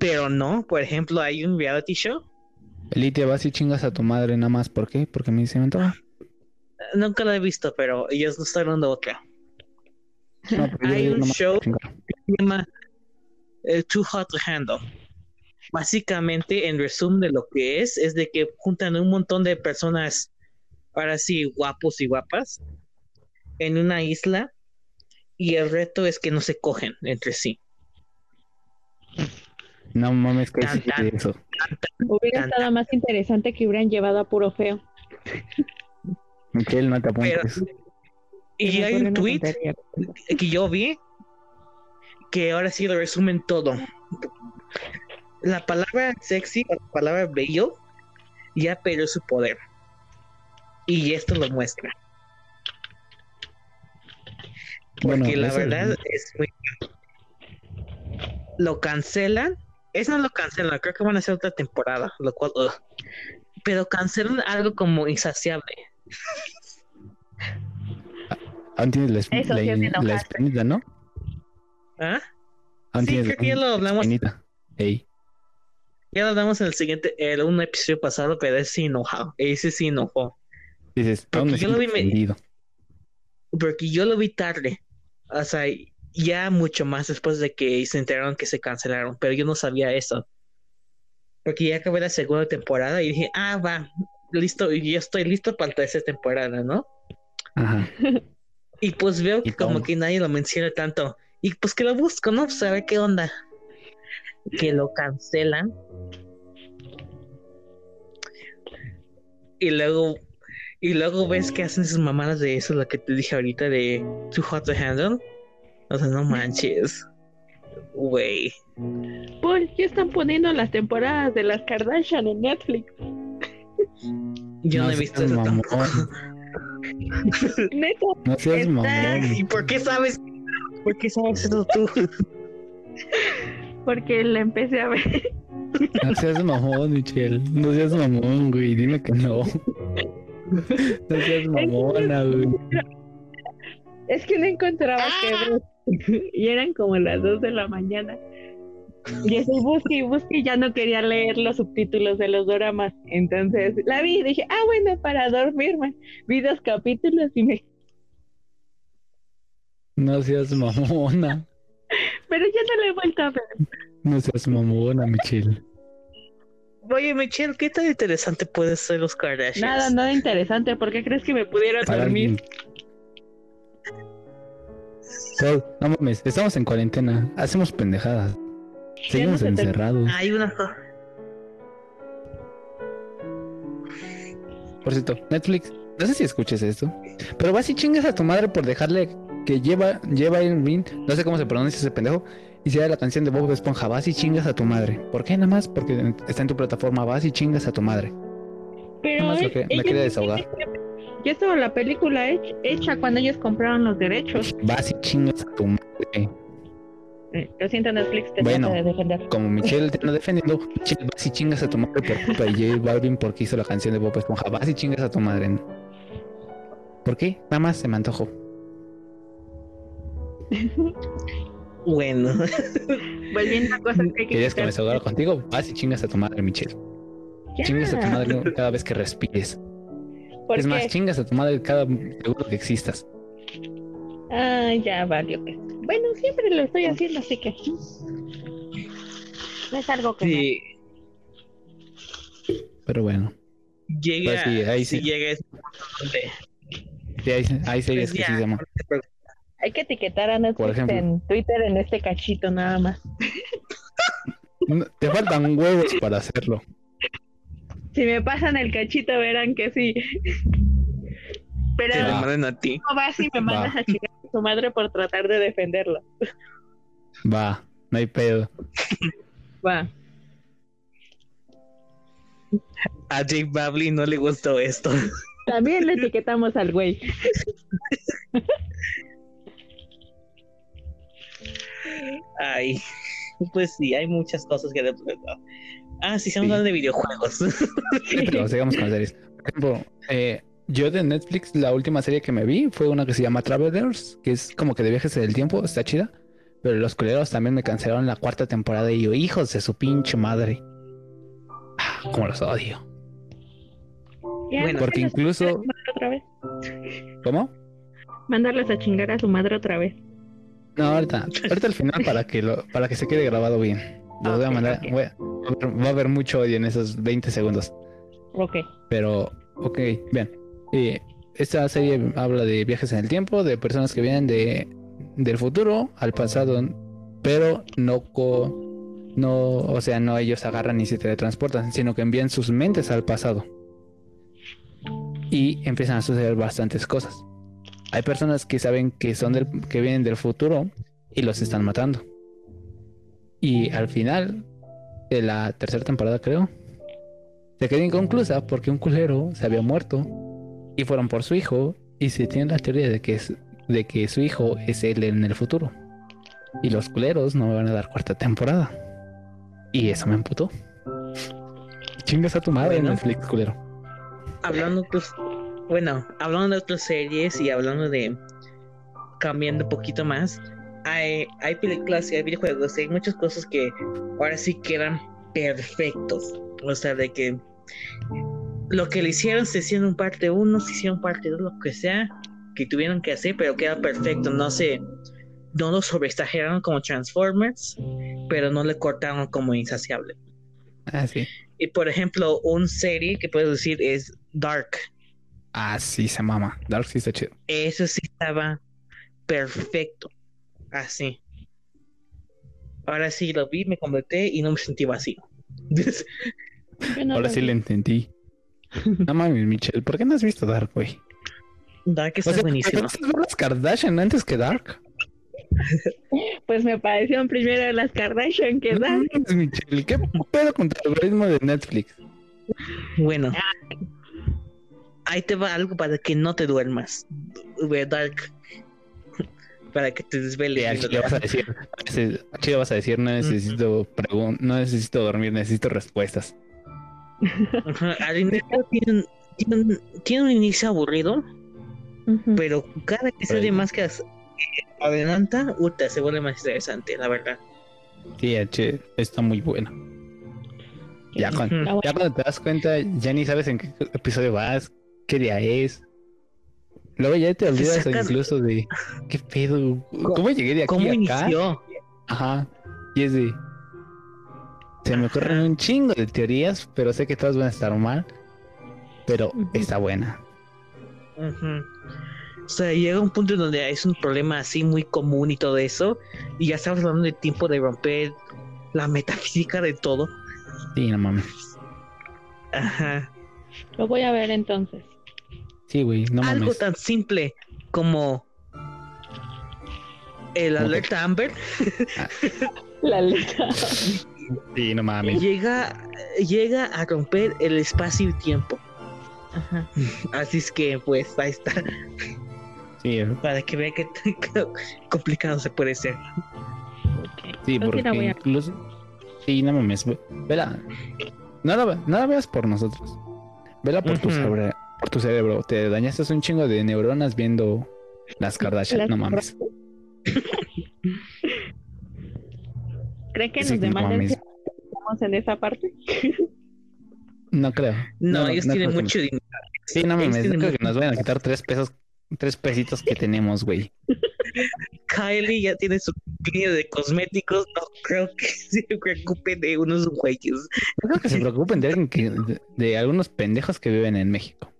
Pero no, por ejemplo, hay un reality show. Elite, vas y chingas a tu madre nada más. ¿Por qué? Porque me se me antoja. Nunca lo he visto, pero ellos no están hablando de otra. No, yo Hay un show chingar. se llama eh, Too Hot to Handle. Básicamente, en resumen de lo que es, es de que juntan un montón de personas, ahora sí, guapos y guapas, en una isla, y el reto es que no se cogen entre sí. No mames, que Tan, sí tan. eso. Hubiera Tan, estado más interesante que hubieran llevado a puro feo. Miquel, no te Pero- apuntes. Y hay un tweet tontería. que yo vi que ahora sí lo resumen todo. La palabra sexy o la palabra bello ya perdió su poder. Y esto lo muestra. Porque Bueno, la verdad es muy. Lo cancelan. Eso no lo cancelan, creo que van a hacer otra temporada, lo cual. ugh. Pero cancelan algo como insaciable. Aún tienes la, Eso la, sí la espinita, ¿no? ¿Ah? Aún Sí, creo que ya la lo hablamos. espinita. Ey, Ya lo hablamos en el siguiente, en un episodio pasado, pero ese sí enojado. Ese sí enojó. dices, Porque yo lo vi me-. Porque yo lo vi tarde. O sea, ya mucho más después de que se enteraron que se cancelaron. Pero yo no sabía eso. Porque ya acabé la segunda temporada y dije, ah, va, listo, y yo estoy listo para la tercera temporada, ¿no? Ajá. Y pues veo que como que nadie lo menciona tanto. Y pues que lo busco, ¿no? Pues a ver qué onda. Que lo cancelan. Y luego, y luego ves que hacen sus mamadas de eso, lo que te dije ahorita de Too Hot to Handle. O sea, no manches. Güey. Paul, ya están poniendo las temporadas de las Kardashian en Netflix. Yo no, he visto eso mamón. tampoco. Neta, No seas Está- mamón. ¿Y por qué sabes? ¿Por qué sabes eso tú? porque la empecé a ver. No seas mamón, Michelle. No seas mamón, güey. Dime que no. No seas mamona, güey. Es que no encontraba que ver. Y eran como las 2 de la mañana. Y así busqué y busqué y ya no quería leer los subtítulos de los doramas. Entonces la vi y dije, ah, bueno, para dormirme. Vi dos capítulos y me. No seas mamona. Pero ya no le he vuelto a ver. No seas mamona, Michelle. Oye, Michelle, ¿qué tan interesante puede ser los Kardashians? Nada, nada interesante. ¿Por qué crees que me pudiera dormir? Sol, no mames, estamos en cuarentena. Hacemos pendejadas. Seguimos encerrados. Hay una cosa. Por cierto, Netflix, no sé si escuches esto, pero vas y chingas a tu madre por dejarle que lleva, lleva Irving, no sé cómo se pronuncia ese pendejo, y sea la canción de Bob Esponja, vas y chingas a tu madre. ¿Por qué nada más? Porque está en tu plataforma, vas y chingas a tu madre. Pero Nada más lo que- me quería desahogar. Ya estaba la película hech- hecha cuando ellos compraron los derechos. Vas y chingas a tu madre. Eh, Lo siento, Netflix, te Bueno. trata de defender. Como Michelle te anda defendiendo, Michelle, vas y chingas a tu madre por culpa de J Balvin porque hizo la canción de Bob Esponja. Vas y chingas a tu madre. ¿Por qué? Nada más se me antojó. Bueno, Volviendo a cosas que hay que ¿Querías que me quitar. desahogara contigo? Vas y chingas a tu madre, Michelle. Ya. Chingas a tu madre cada vez que respires. ¿Por Es más, chingas a tu madre cada segundo que existas. Ah, ya valió que. Bueno, siempre lo estoy haciendo, así que. No es algo que. si Pero bueno, llega, Pues sí, ahí si sí. llega ese punto donde sí, series pues que sí se preocupes. Hay que etiquetar a Netflix ejemplo. en Twitter en este cachito nada más. Te faltan huevos para hacerlo. Si me pasan el cachito, verán que sí. Pero te va. lo mandan a ti. no vas y me mandas Va. a chingar a tu madre por tratar de defenderlo. Va, no hay pedo. Va. A Jake Babley no le gustó esto. También le etiquetamos al güey. Ay, pues sí, hay muchas cosas que... Ah, sí, estamos Sí. hablando de videojuegos. Sí, pero sigamos con las series. Por ejemplo, eh, yo de Netflix, la última serie que me vi fue una que se llama Travelers, que es como que de viajes del tiempo, está chida. Pero los culeros también me cancelaron la cuarta temporada y yo, hijos de su pinche madre. Ah, como los odio. Bueno, Porque incluso- otra vez. ¿Cómo? Mandarles a chingar a su madre otra vez. No, ahorita, ahorita al final para que lo, para que se quede grabado bien. Lo voy a mandar. ok. voy a- va, a haber, va a haber mucho odio en esos 20 segundos. Ok. Pero, ok, bien. Eh, esta serie habla de viajes en el tiempo, de personas que vienen de, del futuro al pasado, pero no co, no, o sea, no ellos agarran y se teletransportan, sino que envían sus mentes al pasado. Y empiezan a suceder bastantes cosas. Hay personas que saben que son del, que vienen del futuro y los están matando. Y al final de la tercera temporada, creo, se quedó inconclusa porque un culero se había muerto y fueron por su hijo y se tiene la teoría de que, es, de que su hijo es él en el futuro. Y los culeros no me van a dar cuarta temporada. Y eso me emputó. Chingas a tu madre Bueno. Netflix, culero. hablando pues, bueno, hablando de otras series y hablando de cambiando un poquito más, hay, hay películas y hay videojuegos, y hay muchas cosas que ahora sí quedan perfectos. O sea, de que lo que le hicieron se hicieron parte uno, se hicieron parte dos, lo que sea que tuvieron que hacer, pero queda perfecto. No se, no lo sobreexageraron como Transformers, pero no le cortaron como insaciable. Ah, sí. Y por ejemplo, un serie que puedo decir es Dark. Ah, sí, se mama. Dark sí está chido. Eso sí estaba perfecto. Así. Ahora sí lo vi, me convertí y no me sentí vacío. No Ahora lo sí le entendí. No mames, Michelle, ¿por qué no has visto Dark, güey? Dark O está sea, buenísimo. ¿empezaste a ver las Kardashian antes que Dark? Pues me parecieron primero las Kardashian que No mames, Michelle, ¿qué pedo con tu algoritmo de Netflix? Bueno. Ahí te va algo para que no te duermas. Ve Dark. Para que te desveles. Y al chile vas a decir, al chile vas a decir, no necesito no necesito dormir, necesito respuestas. Al inicio tiene, tiene un- tiene un inicio aburrido, Ujú. pero cada episodio más que adelanta, se vuelve más interesante, la verdad. Sí, chile, está muy bueno. Ya, Ujú. cuando, ya cuando te das cuenta, ya ni sabes en qué episodio vas, qué día es. Luego ya te olvidas incluso de qué pedo, cómo llegué de aquí ¿Cómo a acá. inició? Ajá. Y es de. Se me ocurren un chingo de teorías, pero sé que todas van a estar mal. Pero está buena. Ujú. O sea, llega un punto en donde es un problema así muy común y todo eso, y ya estamos hablando de tiempo de romper la metafísica de todo. Sí, no mames. Ajá. Lo voy a ver entonces. Sí, güey, no Algo mames. tan simple como el ¿Cómo alerta Amber La letra. Sí, no mames. llega, llega a romper el espacio y tiempo. Ajá. Así es que, pues, ahí está. Sí, Para que vean qué tan complicado se puede ser. sí, porque la voy a- incluso. Sí, no mames. ve- Vela. No la, ve- no la veas por nosotros. Vela por tu Ujú. cerebro. Por tu cerebro. Te dañaste un chingo de neuronas viendo las Kardashian. Las No mames. ¿Cree que Sí, nos no si estamos en esa parte? No creo. No, ellos no tienen mucho dinero. Sí, no mames. No creo que nos vayan a quitar tres pesos. Tres pesitos que tenemos, güey. Kylie ya tiene su línea de cosméticos. No creo que se preocupe de unos güeyes. Yo creo que se preocupen de alguien que, de, de algunos pendejos que viven en México.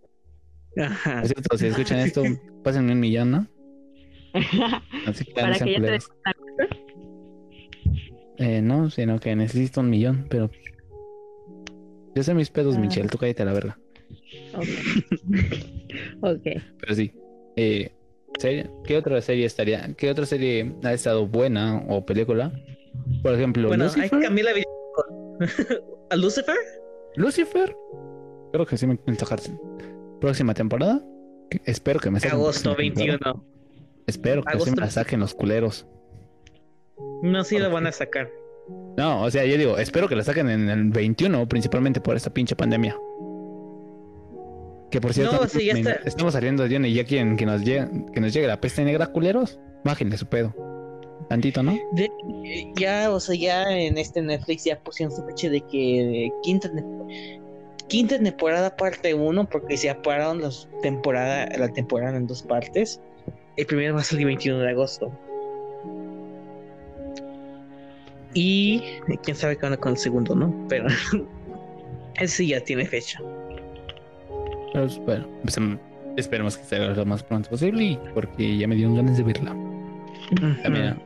Ajá. Por cierto, si escuchan esto, pásenme un millón, ¿no? Así que Para que ya te culeros. Eh, no, sino que necesito un millón, pero. Yo sé mis pedos, Ah. Michelle, tú cállate a la verga. Ok. ok. Pero sí. Eh, serie- ¿Qué otra serie estaría? ¿Qué otra serie ha estado buena o película? Por ejemplo, Bueno, hay Lucifer. que cambiar la vida. ¿A Lucifer? Lucifer. Creo que sí me sacar. Próxima temporada. Espero que me saquen Agosto próxima temporada. 21. Espero que sí Agosto me la saquen los culeros. No, sí lo van a sacar. No, o sea, yo digo, espero que la saquen en el 21, principalmente por esta pinche pandemia. Que por cierto, No, sí, ya me- está. estamos saliendo de Dion y ya quieren que nos llegue, que nos llegue la peste negra, culeros. Bájenle su pedo. Tantito, ¿no? De- ya, o sea, ya en este Netflix ya pusieron su fecha de que quinta, ne- quinta temporada parte 1, porque se apararon las temporada, la temporada en dos partes. El primero va a salir 21 de agosto. Y quién sabe qué onda con el segundo, ¿no? Pero ese ya tiene fecha. Pero pues, bueno, pues, em, esperemos que se haga lo más pronto posible y porque ya me dieron ganas de verla. También,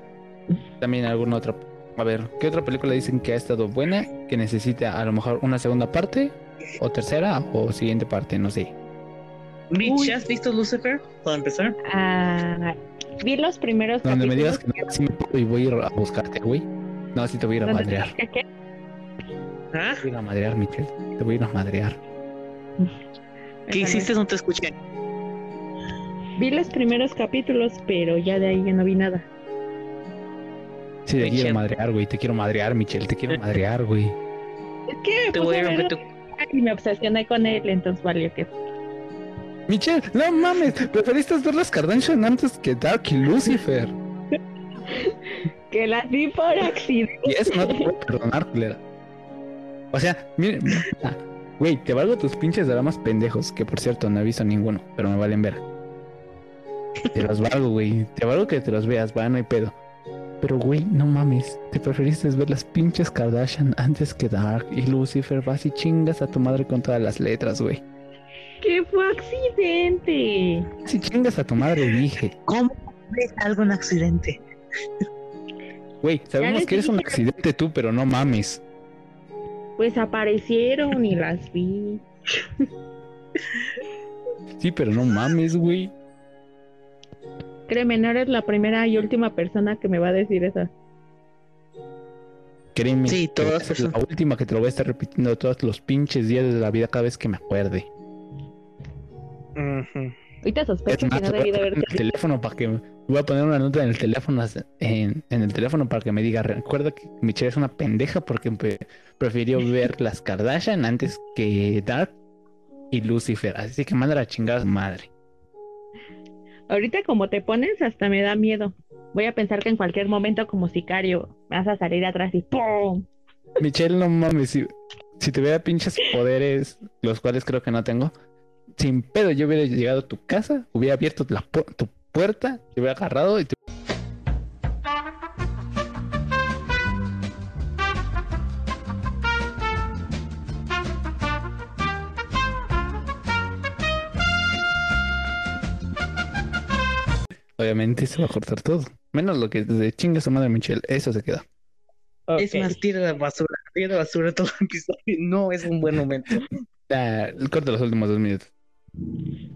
también alguna otra. A ver, ¿qué otra película dicen que ha estado buena? Que necesita a lo mejor una segunda parte, o tercera, o siguiente parte, no sé. Mitch. ¿has visto Lucifer? Para empezar. Ah, vi los primeros Donde me capítulos. digas que no, sí me puedo y voy a ir a buscarte, güey. No, sí te voy a ir a madrear. que- ¿Ah? Te voy a ir a madrear, Michelle. Te voy a ir a madrear. ¿Qué Esa no hiciste? No te escuché. Vi los primeros capítulos, pero ya de ahí ya no vi nada. Sí, te Michelle. quiero madrear, güey. Te quiero madrear, Michelle. Te quiero madrear, güey. Es que Te puse voy a a romper ver tu y me obsesioné con él, entonces valió que Michelle, no mames. Preferiste ver las Kardashian antes que Dark y Lucifer. que las vi por accidente. Y eso no te puedo perdonar, culera. O sea, miren. Güey, te valgo tus pinches dramas pendejos. Que por cierto, no he visto ninguno, pero me valen ver. Te los valgo, güey. Te valgo que te los veas, va, no hay pedo. Pero, güey, no mames. Te preferiste ver las pinches Kardashian antes que Dark y Lucifer. Vas y chingas a tu madre con todas las letras, güey. Que fue accidente. Si chingas a tu madre, dije. ¿Cómo ves algo en accidente? Güey, sabemos que eres un accidente tú, pero no mames. Pues aparecieron y las vi. Sí, pero no mames, güey. Créeme, no eres la primera y última persona que me va a decir eso. Créeme. Sí, todas la última que te lo voy a estar repitiendo todos los pinches días de la vida cada vez que me acuerde. Ahorita sospecho Es que no voy a debí de haberte el teléfono para que voy a poner una nota en el teléfono en, en el teléfono para que me diga, recuerda que Michelle es una pendeja porque prefirió ver las Kardashian antes que Dark y Lucifer, así que manda la chingada madre. Ahorita como te pones, hasta me da miedo. Voy a pensar que en cualquier momento como sicario vas a salir atrás y ¡pum! Michelle, no mames, si, si tuviera pinches poderes, los cuales creo que no tengo, sin pedo yo hubiera llegado a tu casa, hubiera abierto tu puerta, te hubiera agarrado y te... Obviamente se va a cortar todo. Menos lo que de chinga su madre Michelle, eso se queda. Es más, tira la basura. Tira la basura todo el episodio. No es un buen momento. Ah, corta los últimos dos minutos.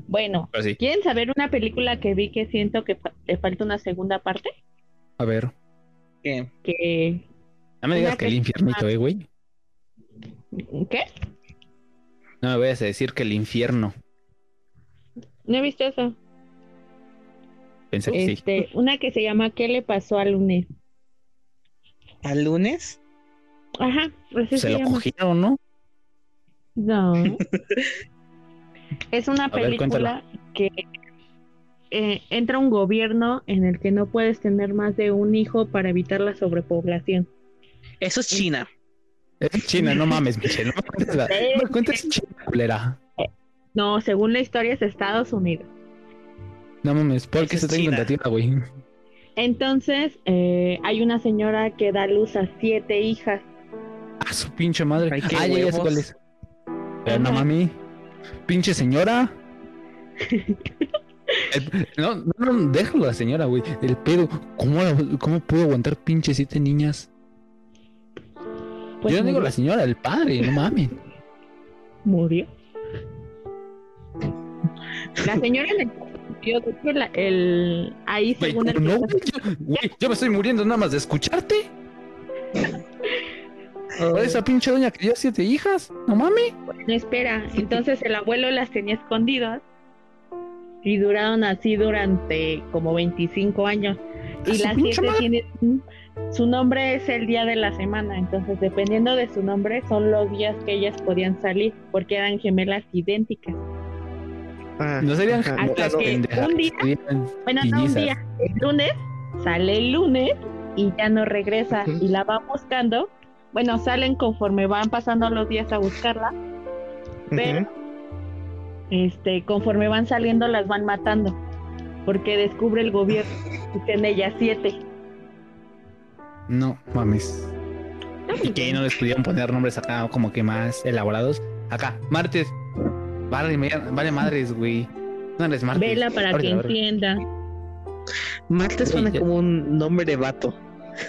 Bueno, sí. ¿quieren saber una película que vi que siento que fa- le falta una segunda parte? A ver. ¿Qué? Que... No me digas que el infiernito, eh, güey. ¿Qué? No me vayas a decir que el infierno. No he visto eso. Pensé que sí. Este, una que se llama ¿Qué le pasó al lunes? ¿Al lunes? Ajá, así Se se, lo llama. cogieron, ¿no? No. es una A ver, película que eh, entra un gobierno en el que no puedes tener más de un hijo para evitar la sobrepoblación. Eso es China. Es China, no mames, Michelle. No me cuentes, la... no me cuentes China, culera. No, según la historia es Estados Unidos. No mames, ¿por qué se es trae China. tentativa, güey? Entonces, eh, hay una señora que da luz a siete hijas. A su pinche madre. Ay, qué ah, ya, ya sé huevos. cuál es. Pero no mami. Pinche señora. El- no, no, no, déjalo a la señora, güey. El pedo. ¿Cómo, ¿Cómo pudo aguantar pinche siete niñas? Pues Yo no digo la señora, el padre, no mames. murió. La señora le murió, de hecho, la- el, ahí Güey, según el no, güey, yo, yo me estoy muriendo nada más de escucharte. Esa pinche doña que dio siete hijas. No mames. No, espera, entonces el abuelo las tenía escondidas y duraron así durante como 25 años. Y las siete tienen su nombre es el día de la semana, entonces dependiendo de su nombre son los días que ellas podían salir, porque eran gemelas idénticas. Ah, No serían. Hasta que un día- Bueno, no un día, el lunes sale el lunes y ya no regresa y la van buscando. Bueno, salen conforme van pasando los días a buscarla, pero este, conforme van saliendo las van matando, porque descubre el gobierno que tiene ellas siete. No mames. Y que no les pudieron poner nombres acá como que más elaborados. Acá, martes. Vale, vale madres, güey. No eres martes. Vela para que entienda. Marte suena como un nombre de vato.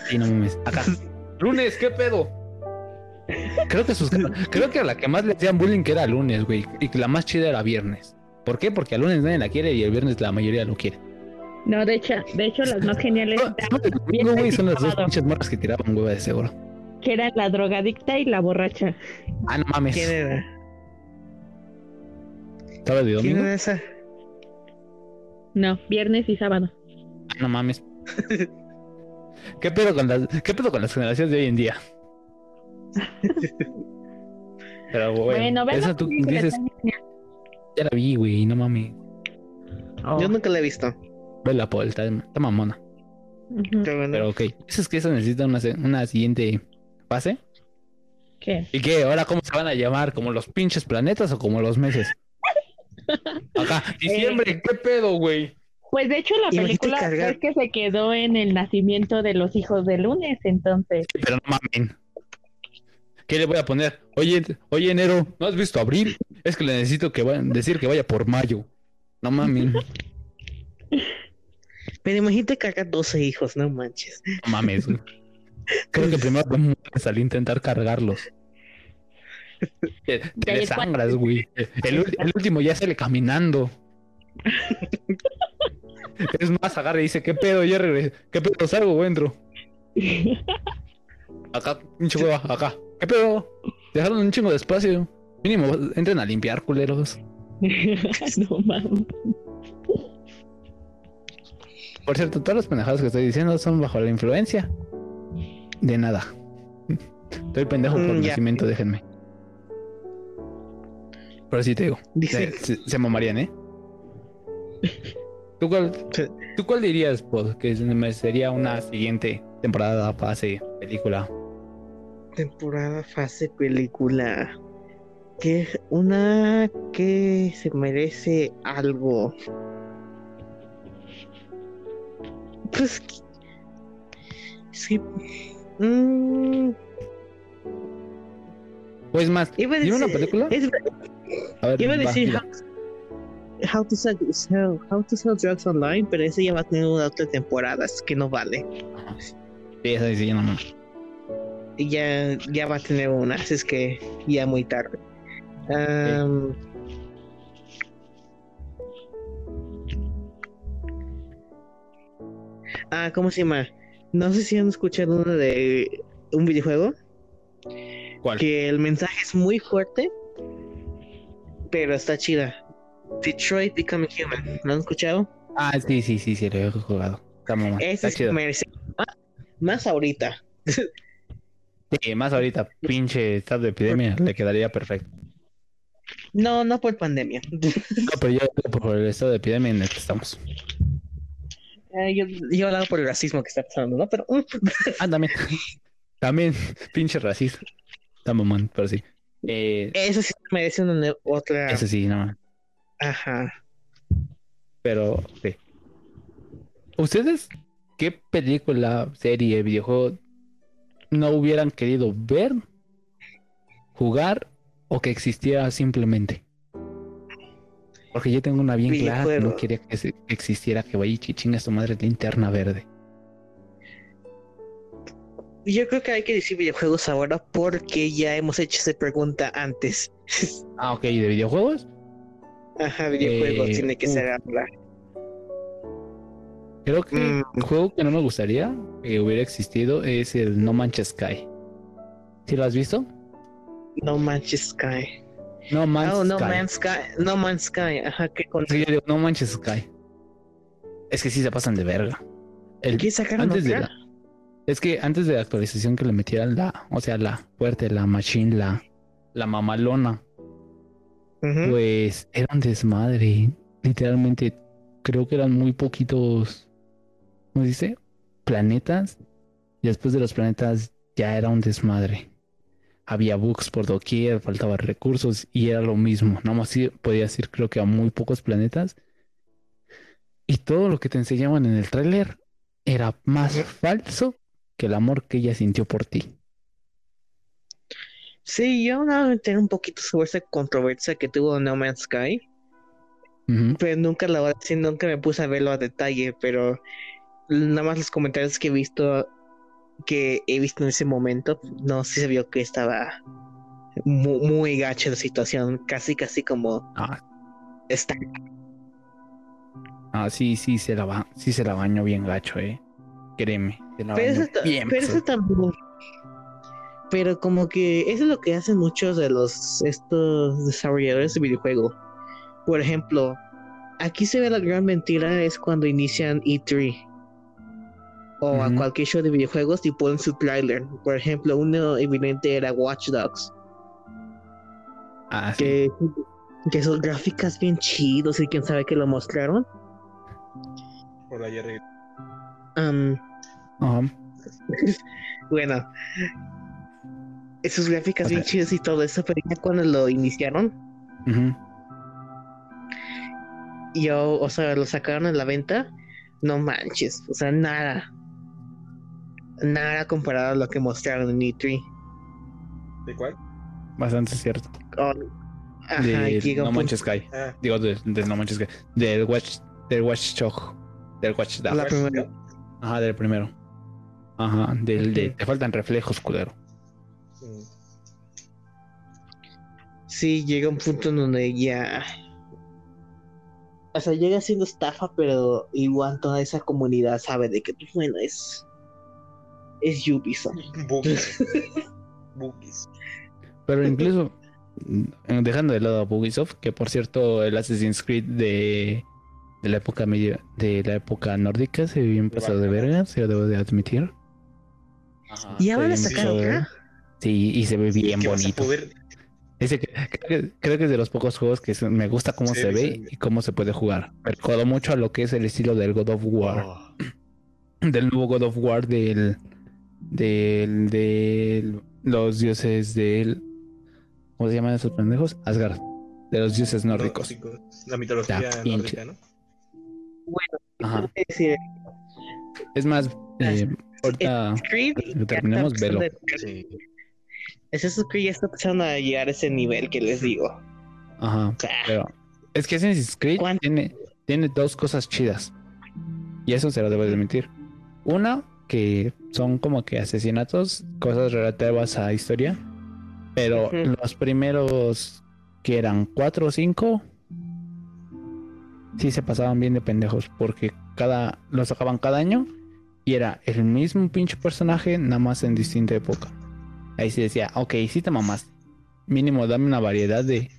Sí, no mames. Acá. Lunes, ¿qué pedo? Creo que sus creo que a la que más le hacían bullying que era lunes, güey. Y que la más chida era viernes. ¿Por qué? Porque a lunes nadie la quiere y el viernes la mayoría lo quiere. No, de hecho, de hecho las más geniales No, no, el domingo, güey, son las dos pinches morras que tiraban hueva de seguro. que eran la drogadicta y la borracha. Ah, no mames. ¿Quién era? ¿Sábado y ¿Quién domingo? era esa? No, viernes y sábado. Ah, no mames. ¿Qué pedo con las, qué pedo con las generaciones de hoy en día? Pero bueno, Bueno, esa tú dices, ya la vi, güey, no mames. Oh. Yo nunca la he visto. Vela, Paul, está, está mamona. Ujú. Qué bueno. Pero ok, eso es que eso necesita una, una siguiente fase. ¿Qué? ¿Y qué? ¿Ahora cómo se van a llamar? ¿Como los pinches planetas o como los meses? Acá, diciembre, ¿qué pedo, güey? Pues de hecho la película es que se quedó en el nacimiento de los hijos de lunes, entonces. Pero no mamen. ¿Qué le voy a poner? Oye, oye, enero, ¿no has visto abril? Es que le necesito que vaya, decir que vaya por mayo. No mamen, Pero imagínate cargar 12 hijos, no manches. no mames. güey. Creo que primero te mueres al intentar cargarlos. Te, te desangras, güey. El, último ya sale caminando. Es más, agarra y dice, ¿qué pedo? Ya regresé. ¿Qué pedo? ¿Salgo o entro? Acá, pinche hueva, acá. ¿Qué pedo? Dejaron un chingo de espacio. Mínimo, entren a limpiar, culeros. no mames. Por cierto, todas las pendejadas que estoy diciendo son bajo la influencia de nada. Estoy pendejo por Mm, nacimiento, déjenme. Pero sí te digo, Dice- se, se- se mamarían, ¿eh? ¿Tú cuál. ¿Tú cuál dirías, Pod, que es- sería una siguiente temporada, fase, película? Temporada, fase, película. Que una que se merece algo. Pues. Sí. mm, Pues más, iba a ¿dime una película? es- ver, iba a decir how, how to sell, sell- how to sell drugs online, pero ese ya va a tener una otra temporada, es que no vale. Sí, sí, no, no. Y ya, ya va a tener una, así es que ya muy tarde. Am, Ah, ¿cómo se llama? No sé si han escuchado uno de un videojuego ¿Cuál? que el mensaje es muy fuerte, pero está chida. Detroit Becoming Human. ¿Lo han escuchado? Ah, sí, sí, sí, sí, lo he jugado. Está Ese está sí chido. más ahorita. Sí, más ahorita, pinche estado de epidemia, le quedaría perfecto. No, no por pandemia. No, pero yo por el estado de epidemia en el que estamos. Eh, yo, yo hablaba por el racismo que está pasando, ¿no? Pero mm, Ah, también. También, pinche racista. Está mamón, pero sí. Eh, eso sí merece una otra. ese sí, no. Ajá. Pero sí. ¿Ustedes qué película, serie, videojuego no hubieran querido ver, jugar o que existiera simplemente? Porque yo tengo una bien clara que no quería que existiera, que vaya y chinga su madre linterna verde. Yo creo que hay que decir videojuegos ahora porque ya hemos hecho esa pregunta antes. Ah, ok, ¿de videojuegos? Ajá, videojuegos Eh, tiene que uh. ser ahora. Creo que Mm. el juego que no me gustaría que hubiera existido es el No Manches Sky. ¿Sí lo has visto? No Manches Sky. No Manches oh, No Sky. Man's Sky. No Man's Sky. Ajá, que con. Sí, yo digo, no manches Sky. Es que sí se pasan de verga. El- ¿Qué sacaron antes de la, es que antes de la actualización que le metieran la, o sea, la fuerte, la machine, la, la mamalona, pues era un desmadre. Literalmente, creo que eran muy poquitos, ¿cómo se dice? Planetas. Y después de los planetas ya era un desmadre. Había bugs por doquier, faltaban recursos y era lo mismo. Nada más podías ir creo que a muy pocos planetas. Y todo lo que te enseñaban en el tráiler era más falso que el amor que ella sintió por ti. Sí, yo no entiendo un poquito sobre esa controversia que tuvo No Man's Sky. Pero nunca la verdad sí, nunca me puse a verlo a detalle, pero nada más los comentarios que he visto que he visto en ese momento, no sí se vio que estaba muy, muy gacha la situación, casi casi como Ah, está. ah, sí, sí se la va, sí se la bañó bien gacho, eh. Créeme. Pero eso, pero eso también. Pero como que eso es lo que hacen muchos de los estos desarrolladores de videojuego. Por ejemplo, aquí se ve la gran mentira es cuando inician E3 o a cualquier show de videojuegos y ponen su trailer. Por ejemplo, uno evidente era Watch Dogs, Ah, sí. que, que son gráficas bien chidos y quién sabe que lo mostraron. Por. Bueno, esos gráficas bien chidos y todo eso, pero ya cuando lo iniciaron, yo, o sea, lo sacaron a la venta, no manches, o sea, nada. Nada comparado a lo que mostraron en E3. ¿De cuál? Bastante cierto. Oh, ajá, De llega No Manches Sky. Ah, Digo, de, de No Manches Sky. Del Watch, del Watch Dog. Del Watch Dogs. La primera. Ajá, del primero. Ajá, del de te faltan reflejos, culero. Sí, llega un punto en donde ya. O sea, llega siendo estafa, pero igual toda esa comunidad sabe de que, bueno, es. Es Ubisoft. Boogies. Boogies. Pero incluso, mm, dejando de lado a Ubisoft, que por cierto, el Assassin's Creed de de la época medio, de la época nórdica se ve bien pasado de verga, se lo debo de admitir. Ajá. Y ahora Sí, sacaron sí. acá. Sí, y se ve bien bonito. poder- Ese que- creo, que, creo que es de los pocos juegos que se- me gusta cómo Sí, se ve sí. y cómo se puede jugar. Me recordó mucho a lo que es el estilo del God of War. Oh, Del nuevo God of War del. Del. de los dioses del. ¿Cómo se llaman esos pendejos? Asgard. De los dioses nórdicos. La mitología nórdica, ¿no? Ajá. Es decir, Es más, eh, ahorita terminemos, está velo. Sí. Assassin's Creed ya está empezando a llegar a ese nivel que les digo. Ajá. O sea, Pero es que Assassin's Creed ¿Cuánto? tiene, tiene dos cosas chidas. Y eso se lo debo de admitir. Una, que son como que asesinatos, cosas relativas a historia. Pero los primeros que eran cuatro o cinco, sí se pasaban bien de pendejos. Porque cada, los sacaban cada año y era el mismo pinche personaje, nada más en distinta época. Ahí sí decía, ok, sí te mamás. Mínimo dame una variedad de,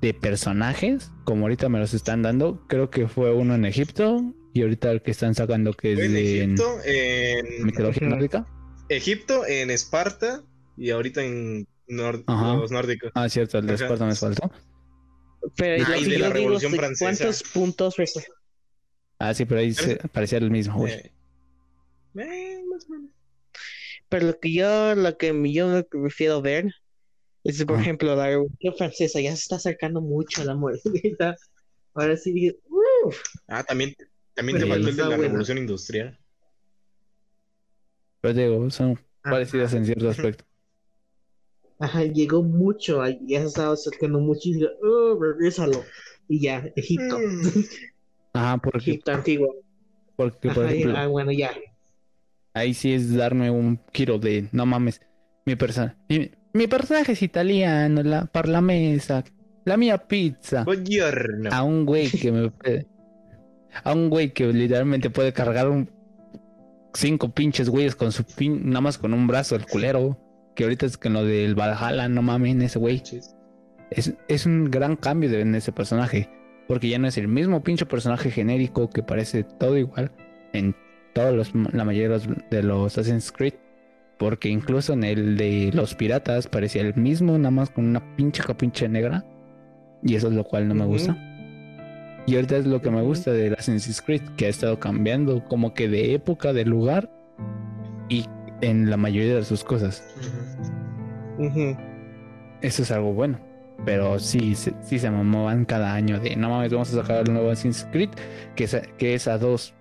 de personajes, como ahorita me los están dando. Creo que fue uno en Egipto y ahorita el que están sacando que es en de Egipto, en mitología nórdica. Egipto, en Esparta y ahorita en Ajá. los nórdicos. Ah, cierto, el de Ajá. Esparta me faltó. pero Ah, lo y que de la yo digo Revolución Francesa. cuántos puntos Ah, sí, pero ahí se, parecía el mismo, güey. Eh, eh, más o menos. Pero lo que yo, lo que yo me prefiero ver es, por Ajá. ejemplo, la Revolución Francesa ya se está acercando mucho a la muerte. Ahora sí. Ah, también, también te faltó el de la revolución industrial. Pero digo, son Ah. parecidas en cierto aspecto. Ajá, llegó mucho, ya se estaba acercando mucho y dije, oh, regrésalo. Y ya, Egipto, Mm. Ajá, porque, Egipto antiguo. porque por Ajá, ejemplo, ah, bueno, ya. Ahí sí es darme un giro de, no mames, mi persona, mi, mi personaje es italiano, la parlamesa, la mía pizza. Buongiorno. a un güey que me puede- a un güey que literalmente puede cargar un cinco pinches güeyes con su pin, nada más con un brazo el culero que ahorita es con lo del Valhalla no mames ese güey es, es un gran cambio de, en ese personaje porque ya no es el mismo pinche personaje genérico que parece todo igual en todos los la mayoría de los, de los Assassin's Creed porque incluso en el de los piratas parecía el mismo nada más con una pinche capincha negra y eso es lo cual no me gusta y ahorita es lo que me gusta de Assassin's Creed, que ha estado cambiando como que de época, de lugar y en la mayoría de sus cosas. Eso es algo bueno. Pero sí, se- sí se mamaban cada año de no mames, vamos a sacar el nuevo Assassin's Creed, que es a, que es a dos.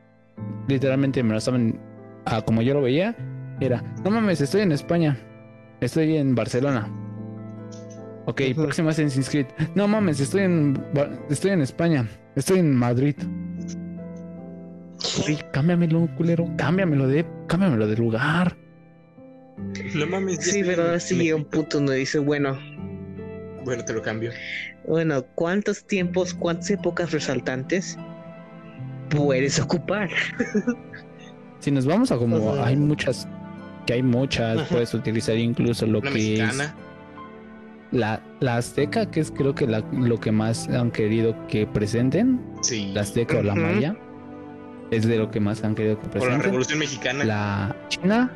Literalmente me lo estaban, a como yo lo veía, era no mames, estoy en España, estoy en Barcelona. Ok, Ujú. próximo Assassin's Creed. No mames, estoy en estoy en España, estoy en Madrid. Sí, cámbiamelo, culero, cámbiamelo de, cámbiamelo de lugar. No mames. Sí, pero en ahora sí llega un punto donde dice, bueno, Bueno, te lo cambio. bueno, ¿cuántos tiempos, cuántas épocas resaltantes puedes ocupar? Si nos vamos a como hay muchas, que hay muchas, Ajá. puedes utilizar incluso lo Una que mexicana. es la, la azteca, que es creo que la- lo que más han querido que presenten, Sí. la azteca o la maya, es de lo que más han querido que O la presenten. revolución mexicana. La china,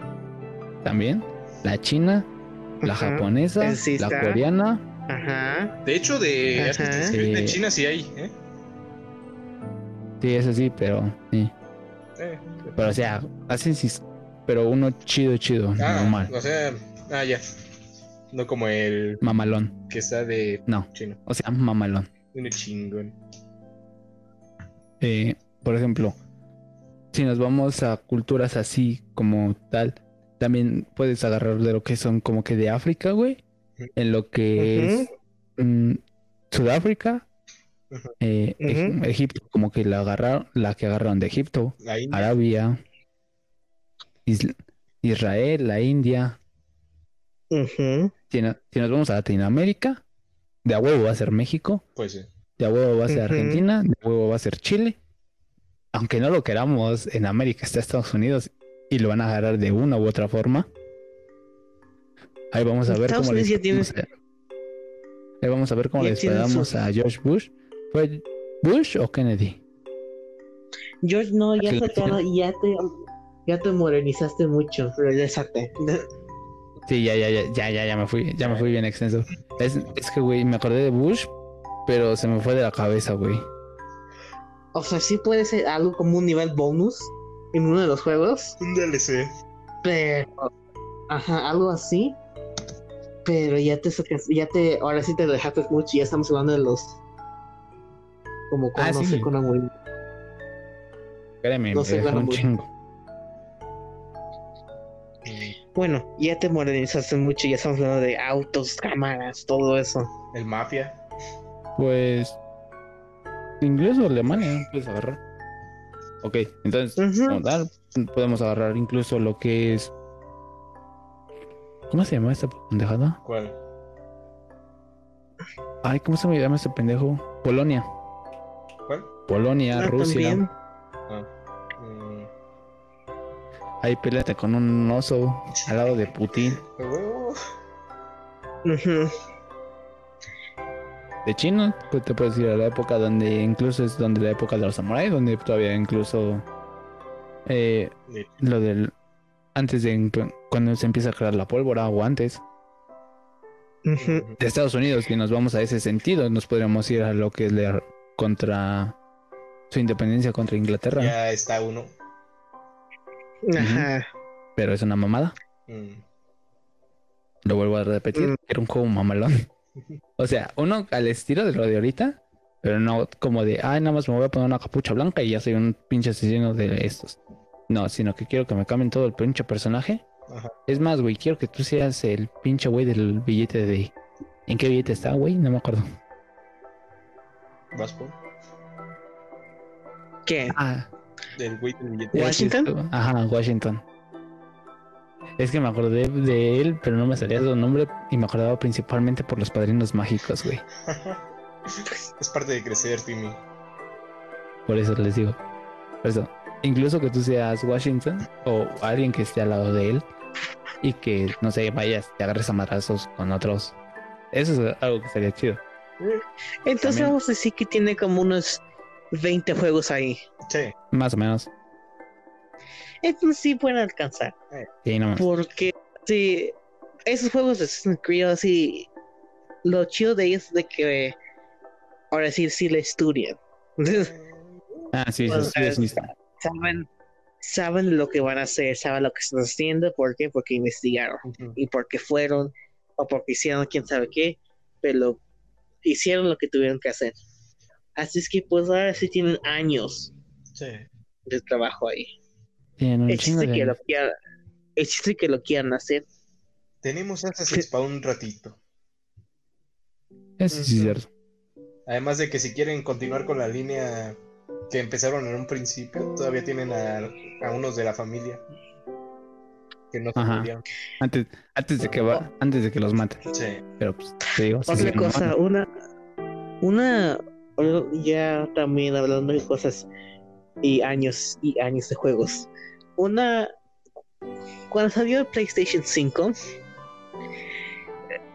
también, la china, la Ajá. japonesa, la coreana, Ajá. De hecho, de de Sí. China sí hay, ¿eh? Sí, eso sí, pero sí. Eh, Pero o sea, hacen sis- pero uno chido, chido, Ah, normal, o sea, ah, ya. No como el mamalón. que está de No, chino. o sea, mamalón. Un chingón. Eh, por ejemplo, si nos vamos a culturas así como tal, también puedes agarrar de lo que son como que de África, güey. En lo que es mm, Sudáfrica, Eh. Egipto, como que la agarraron, la que agarraron de Egipto, La India. Arabia, Israel, la India. Ujú. Si, no- si nos vamos a Latinoamérica, de a huevo va a ser México. Pues sí. De a huevo va a ser. Argentina, de a huevo va a ser Chile. Aunque no lo queramos, en América está Estados Unidos y lo van a agarrar de una u otra forma. Ahí vamos a ver Estados cómo les Unidos tiene- Ahí vamos a ver cómo les pagamos su- a George Bush. ¿Fue Bush o Kennedy? George, no, ya ¿Qué le sacaron, ya te, ya te modernizaste mucho. Regrésate. Sí, ya, ya, ya, ya, ya, ya me fui, ya me fui bien extenso. Es, es que, güey, me acordé de Bush, pero se me fue de la cabeza, güey. O sea, sí puede ser algo como un nivel bonus en uno de los juegos, Un DLC. pero, ajá, algo así. Pero ya te sacas, ya te, ahora sí te dejaste mucho. Ya estamos hablando de los, como Ah, no sí. sé cómo morir. Espérame, No me sé cuándo un voy. chingo. Bueno, ya te modernizaste mucho. Ya estamos hablando de autos, cámaras, todo eso. El Mafia. Pues. Inglés o Alemania, puedes agarrar. Ok, entonces, podemos agarrar incluso lo que es. ¿Cómo se llama esta pendejada? ¿Cuál? Ay, ¿cómo se me llama este pendejo? Polonia. Polonia, Ah, Rusia. también. Mm, Ahí peleate con un oso al lado de Putin. De China, pues te puedes ir a la época donde incluso es donde la época de los samuráis, donde todavía incluso eh, lo del antes de cuando se empieza a crear la pólvora o antes de Estados Unidos que nos vamos a ese sentido, nos podríamos ir a lo que es la contra su independencia contra Inglaterra, Ya está uno. Ajá. pero es una mamada. Mm, Lo vuelvo a repetir, Mm. era un juego mamalón. O sea, uno al estilo de lo de ahorita, pero no como de, ay, nada más me voy a poner una capucha blanca y ya soy un pinche asesino de estos. No, sino que quiero que me cambien todo el pinche personaje. Ajá. Es más, güey, quiero que tú seas el pinche güey del billete de... ¿En qué billete está, güey? No me acuerdo. ¿Vas por? ¿Qué? Ah, Del güey del billete. ¿Washington? Ajá, Washington. Es que me acordé de él, pero no me salía su nombre y me acordaba principalmente por los padrinos mágicos, güey. es parte de crecer, Timmy. Por eso les digo. Por eso, incluso que tú seas Washington o alguien que esté al lado de él y que, no sé, vayas, te agarres a madrazos con otros. Eso es algo que sería chido. Entonces También. vamos a decir que tiene como unos 20 juegos ahí. Sí. Más o menos. Entonces sí pueden alcanzar. Sí, no mames. Porque sí, esos juegos de Assassin's Creed así, lo chido de ellos es de que ahora sí sí la estudian. Ah, sí, Bueno, sí, sí, sí, sí. saben, saben lo que van a hacer, saben lo que están haciendo, ¿por qué? Porque investigaron y porque fueron o porque hicieron quién sabe qué, pero hicieron lo que tuvieron que hacer. Así es que pues ahora sí tienen años Sí. de trabajo ahí. Tienen chiste, que lo quieran, el chiste que lo quieran hacer. Tenemos Assassin's para un ratito. Eso sí es cierto. Además de que si quieren continuar con la línea que empezaron en un principio, todavía tienen a, a unos de la familia que no se murieron. Antes, antes de que va, antes de que los maten. Sí. Pero pues te digo, sí, Otra sí, cosa, una, una, ya también hablando de cosas y años y años de juegos. Una, cuando salió el PlayStation 5,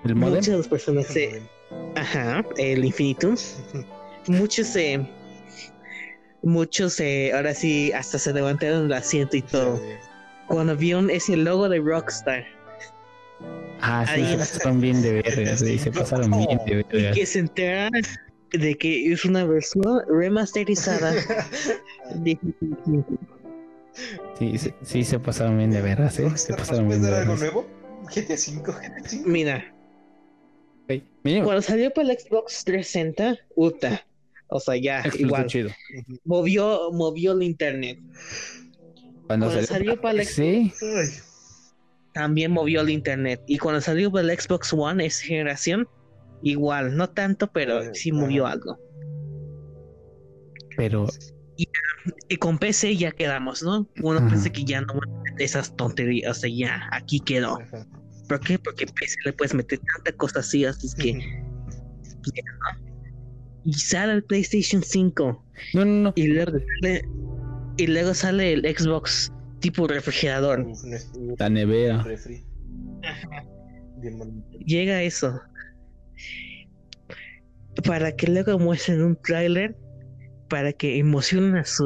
el modem. muchas de las personas se, ajá, el Infinitum, muchos se, muchos se, ahora sí, hasta se levantaron del asiento y todo. Cuando vieron ese logo de Rockstar Ah, sí, Ahí se pasaron bien de verga, sí, se pasaron bien de y verga. que se enteraron de que es una versión remasterizada de Sí, sí, sí se pasaron bien de vergas, ¿eh? Se Rockstar, ¿nos pasaron puedes bien de dar algo nuevo? GTA 5, GTA 5. Mira, cuando salió para el Xbox 360, puta. O sea, ya, explotó igual. chido. Movió, movió el internet. Cuando, Cuando salió, salió para el sí, Ay, también movió el internet. Y cuando salió para el Xbox One, esa generación, igual, no tanto, pero Eh, sí movió algo. pero Y con PC ya quedamos, ¿no? Uno Ajá. piensa que ya no van a meter esas tonterías, o sea, ya, aquí quedó. ajá. ¿Por qué? Porque PC le puedes meter tanta cosa así, así es que. Y sale el PlayStation 5. no, no, no. Y luego sale, y luego sale el Xbox tipo refrigerador. La nevera. Llega eso. Para que luego muestren un tráiler para que emocionen a su,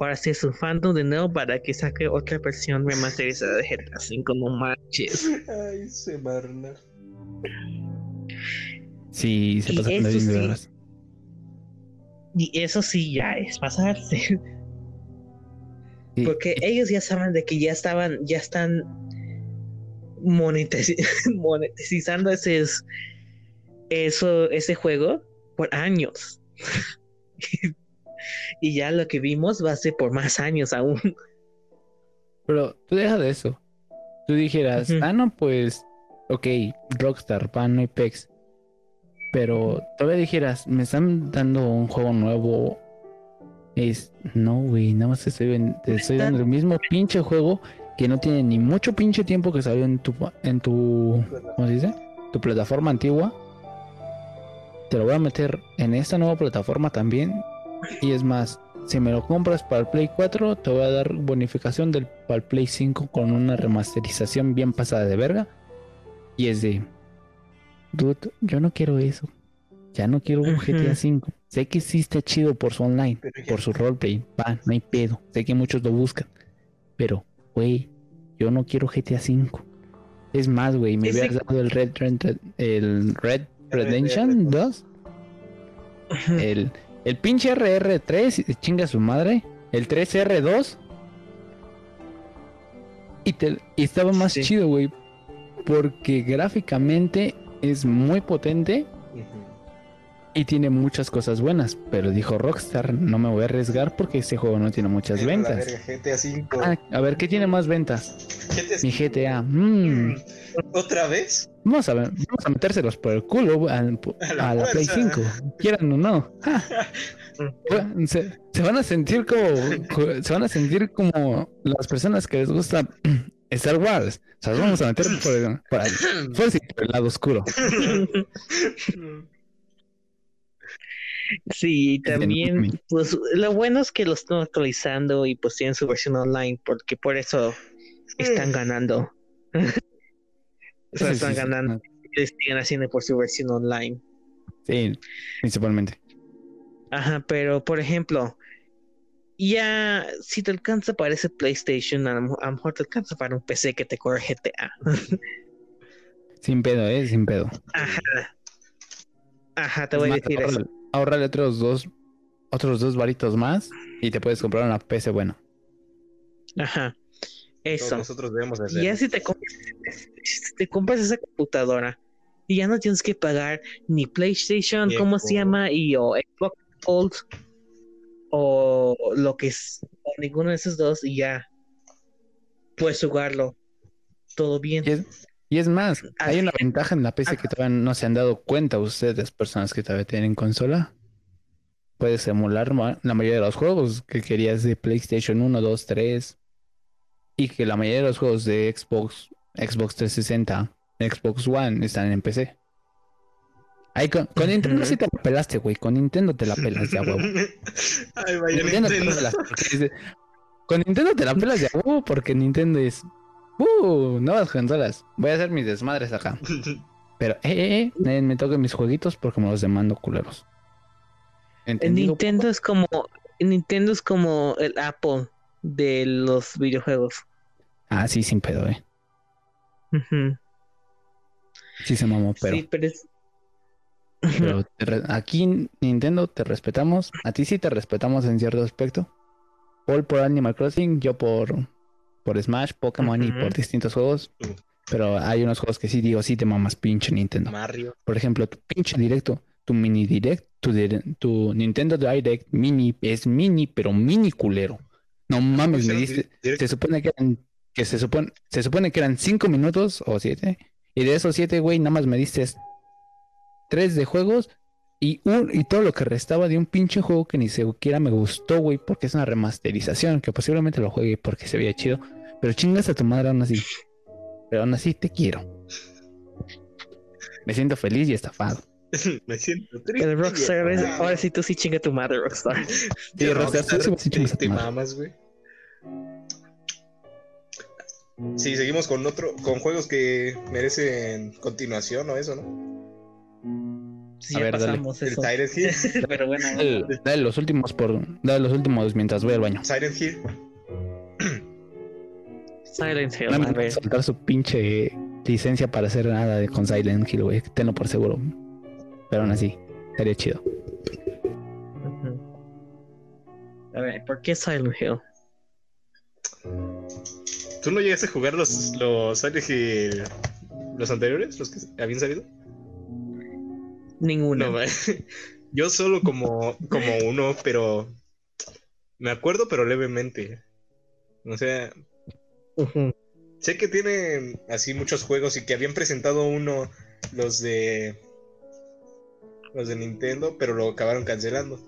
ahora sí, a su fandom de nuevo para que saque otra versión remasterizada de GTA V, no manches. Ay, se marna. Sí, se pasa con eso sí. Vegas. Y eso sí ya es pasarse. Sí. Porque ellos ya saben de que ya estaban, ya están monetiz- monetizando ese, eso, ese juego por años. y ya lo que vimos va a ser por más años aún. Pero tú deja de eso. Tú dijeras, ah, no, pues, ok, Rockstar, pan, Apex. Pero todavía dijeras, me están dando un juego nuevo. Es, no, güey, nada más te estoy, te estoy dando el mismo pinche juego que no tiene ni mucho pinche tiempo que salió en tu, en tu, ¿cómo se dice? Tu plataforma antigua. Te lo voy a meter en esta nueva plataforma también. Y es más, si me lo compras para el Play 4, te voy a dar bonificación del para el Play 5 con una remasterización bien pasada de verga. Y es de, dude, yo no quiero eso. Ya no quiero un. GTA 5. Sé que sí está chido por su online, por su roleplay. Va, no hay pedo. Sé que muchos lo buscan. Pero, güey, yo no quiero GTA 5. Es más, güey, me hubieras dado el Red, Red- el Red Redemption 2 el, el pinche RR3, y chinga su madre. El 3R2. Y, te- y estaba más Sí. chido, güey. Porque gráficamente es muy potente. Y tiene muchas cosas buenas. Pero dijo Rockstar, no me voy a arriesgar porque este juego no tiene muchas ventas. verga, GTA 5. Ah, a ver, ¿qué tiene más ventas? GTA Mi GTA. Mm, ¿Otra vez? vamos, a ver, vamos a metérselos por el culo al- A la a la Play fuerza. 5. Quieran o no. Bueno, Se, se van a sentir como co- se van a sentir como las personas que les gusta Star Wars. O sea, vamos a meter por el, por el- por el- por el lado oscuro. Sí, y también, pues lo bueno es que lo están actualizando y pues tienen su versión online, porque por eso están ganando. O sea, están ganando, y siguen haciendo por su versión online. Sí, principalmente. Ajá, pero por ejemplo, ya si te alcanza para ese PlayStation, a lo, a lo mejor te alcanza para un PC que te corre GTA. Sin pedo, eh, sin pedo. Ajá. Ajá, te voy a decir eso. Ahórrale otros dos, otros dos varitos más y te puedes comprar una PC buena. Ajá. Todos Eso. nosotros debemos hacer. Y ya si te compras, si te compras esa computadora y ya no tienes que pagar ni PlayStation, ¿cómo se llama? Y o Xbox Gold o lo que es, o ninguno de esos dos y ya puedes jugarlo todo bien. Y es, y es más, hay Así- una ventaja en la PC que todavía no se han dado cuenta ustedes, personas que todavía tienen consola. Puedes emular la mayoría de los juegos que querías de PlayStation 1, 2, 3. Y que la mayoría de los juegos de Xbox, Xbox 360, Xbox One están en PC. Ahí con, con Nintendo sí te la pelaste, güey. Con Nintendo te la pelas de a huevo. Ay, vaya Nintendo te la Nintendo. pelas porque Con Nintendo te la pelas de a huevo porque Nintendo es. ¡Uh! Nuevas consolas. Voy a hacer mis desmadres acá. Pero, eh, eh, eh, nadie me toque mis jueguitos porque me los demando culeros. ¿Entendido? Nintendo es como Nintendo es como el Apple de los videojuegos. Ah, sí, sin pedo, eh. Sí se mamó, pero, Sí, pero es... pero te re- aquí Nintendo te respetamos. A ti sí te respetamos en cierto aspecto. Paul por Animal Crossing, yo por, por Smash, Pokémon y por distintos juegos. Pero hay unos juegos que sí digo, sí te mamas pinche Nintendo. Mario. Por ejemplo, tu pinche directo, tu mini direct, tu, dire- tu Nintendo Direct mini es mini, pero mini culero. No mames, me diste. Se supone que eran, que se supone, se supone que eran cinco minutos o siete. Y de esos siete, güey, nada más me diste tres de juegos y un, y todo lo que restaba de un pinche juego que ni siquiera me gustó, güey, porque es una remasterización, que posiblemente lo juegue porque se veía chido. Pero chingas a tu madre aún así. Pero aún así te quiero. Me siento feliz y estafado. Me siento triste. El Rockstar, es- ahora sí tú sí chinga tu madre, Rockstar. Sí, Rockstar, Rockstar, sí, sí, te- sí, te sí. mamas, güey. Sí, seguimos con otro, con juegos que merecen continuación o eso, ¿no? Sí, A ya ver, dale. pasamos El eso. Silent Hill. Pero bueno, Dale, dale los últimos por. Dale los últimos mientras voy al baño. Silent Hill. Silent Hill, No me soltar su pinche licencia para hacer nada de con Silent Hill, güey. Tenlo por seguro. Pero aún así, sería chido. A ver, ¿por qué Silent Hill? ¿Tú no llegaste a jugar los, los Silent Hill. los anteriores? ¿Los que habían salido? Ninguna. No, ma- yo solo como, como uno, pero. Me acuerdo, pero levemente. O sea, Sé que tienen así muchos juegos y que habían presentado uno, los de. Los de Nintendo, pero lo acabaron cancelando.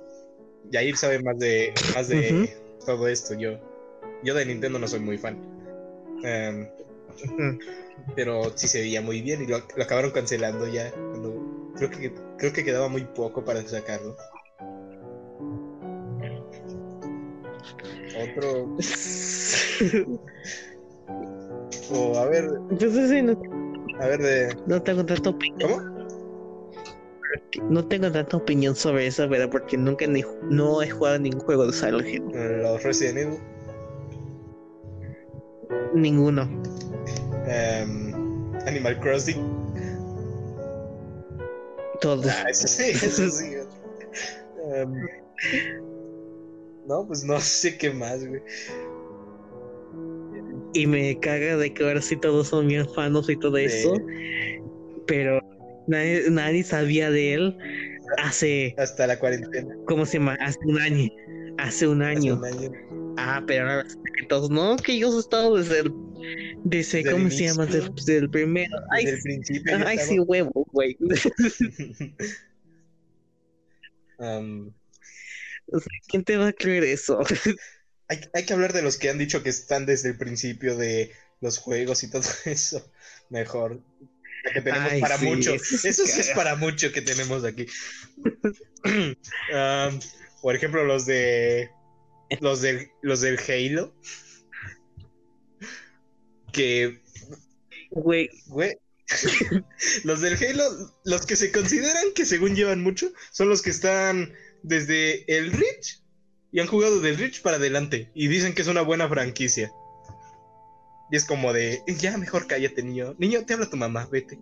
Yair sabe más de, más de todo esto. Yo, yo de Nintendo no soy muy fan. Em, pero sí se veía muy bien y lo, lo acabaron cancelando ya. cuando- creo, que, creo que quedaba muy poco para sacarlo. Otro. O a ver, Entonces sí, no, a ver de. no tengo tanta opinión. ¿Cómo? No tengo tanta opinión sobre eso, ¿verdad? Porque nunca ni, no he jugado ningún juego de Silent Hill. Los Resident Evil. Ninguno. em, Animal Crossing. Todos. Ah, eso sí, eso sí. Em, no, pues no sé qué más, güey. Y me caga de que ahora sí todos son bien fanos y todo Sí. eso. Pero nadie, nadie sabía de él hace, Hasta la cuarentena. ¿cómo se llama? Hace un año. Hace un hace año. un año. Ah, pero ahora todos, no, que yo he estado desde el, desde, Desde el ¿cómo se llama? Desde, desde el primero. Ay, Desde el principio. ay, estaba. sí, huevo, güey. Sea, ¿Quién te va a creer eso? hay, hay que hablar de los que han dicho que están desde el principio de los juegos y todo eso. Mejor. La que tenemos Ay, para sí, mucho. eso sí Eso sí es para mucho que tenemos aquí. Am, por ejemplo, los de. Los del, los del Halo. Que Güey, Güey. los del Halo, los que se consideran que según llevan mucho, son los que están desde el Reach y han jugado del Reach para adelante y dicen que es una buena franquicia. Y es como de, ya mejor cállate, niño. Niño, te habla tu mamá, vete.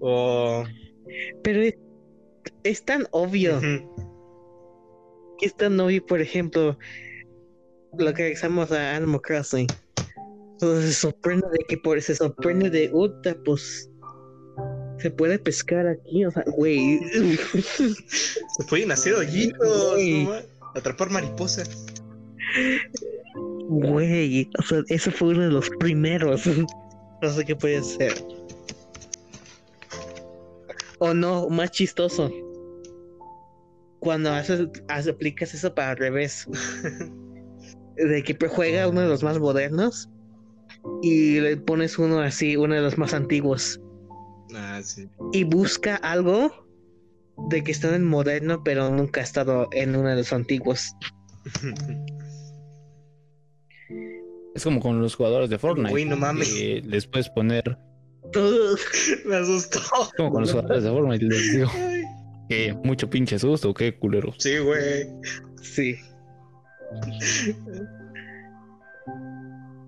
O... pero es, es tan obvio. Ujú. que es tan obvio, por ejemplo, lo que regresamos a Animal Crossing. Entonces se sorprende de que por se sorprende de Uta, pues se puede pescar aquí, o sea, güey. Se pueden hacer hoyitos, Güey. ¿no? Atrapar mariposas. Güey, o sea, eso fue uno de los primeros. No sé qué puede ser. O no, más chistoso. Cuando haces, haces- aplicas eso para al revés. De que juega uno de los más modernos y le pones uno así, uno de los más antiguos. Ah, sí. Y busca algo de que está en el moderno, pero nunca ha estado en uno de los antiguos. Es como con los jugadores de Fortnite. Güey, no mames. que les puedes poner. Me asustó. Como con los jugadores de Fortnite, les digo. Que mucho pinche susto, qué culero. Sí, güey. Sí.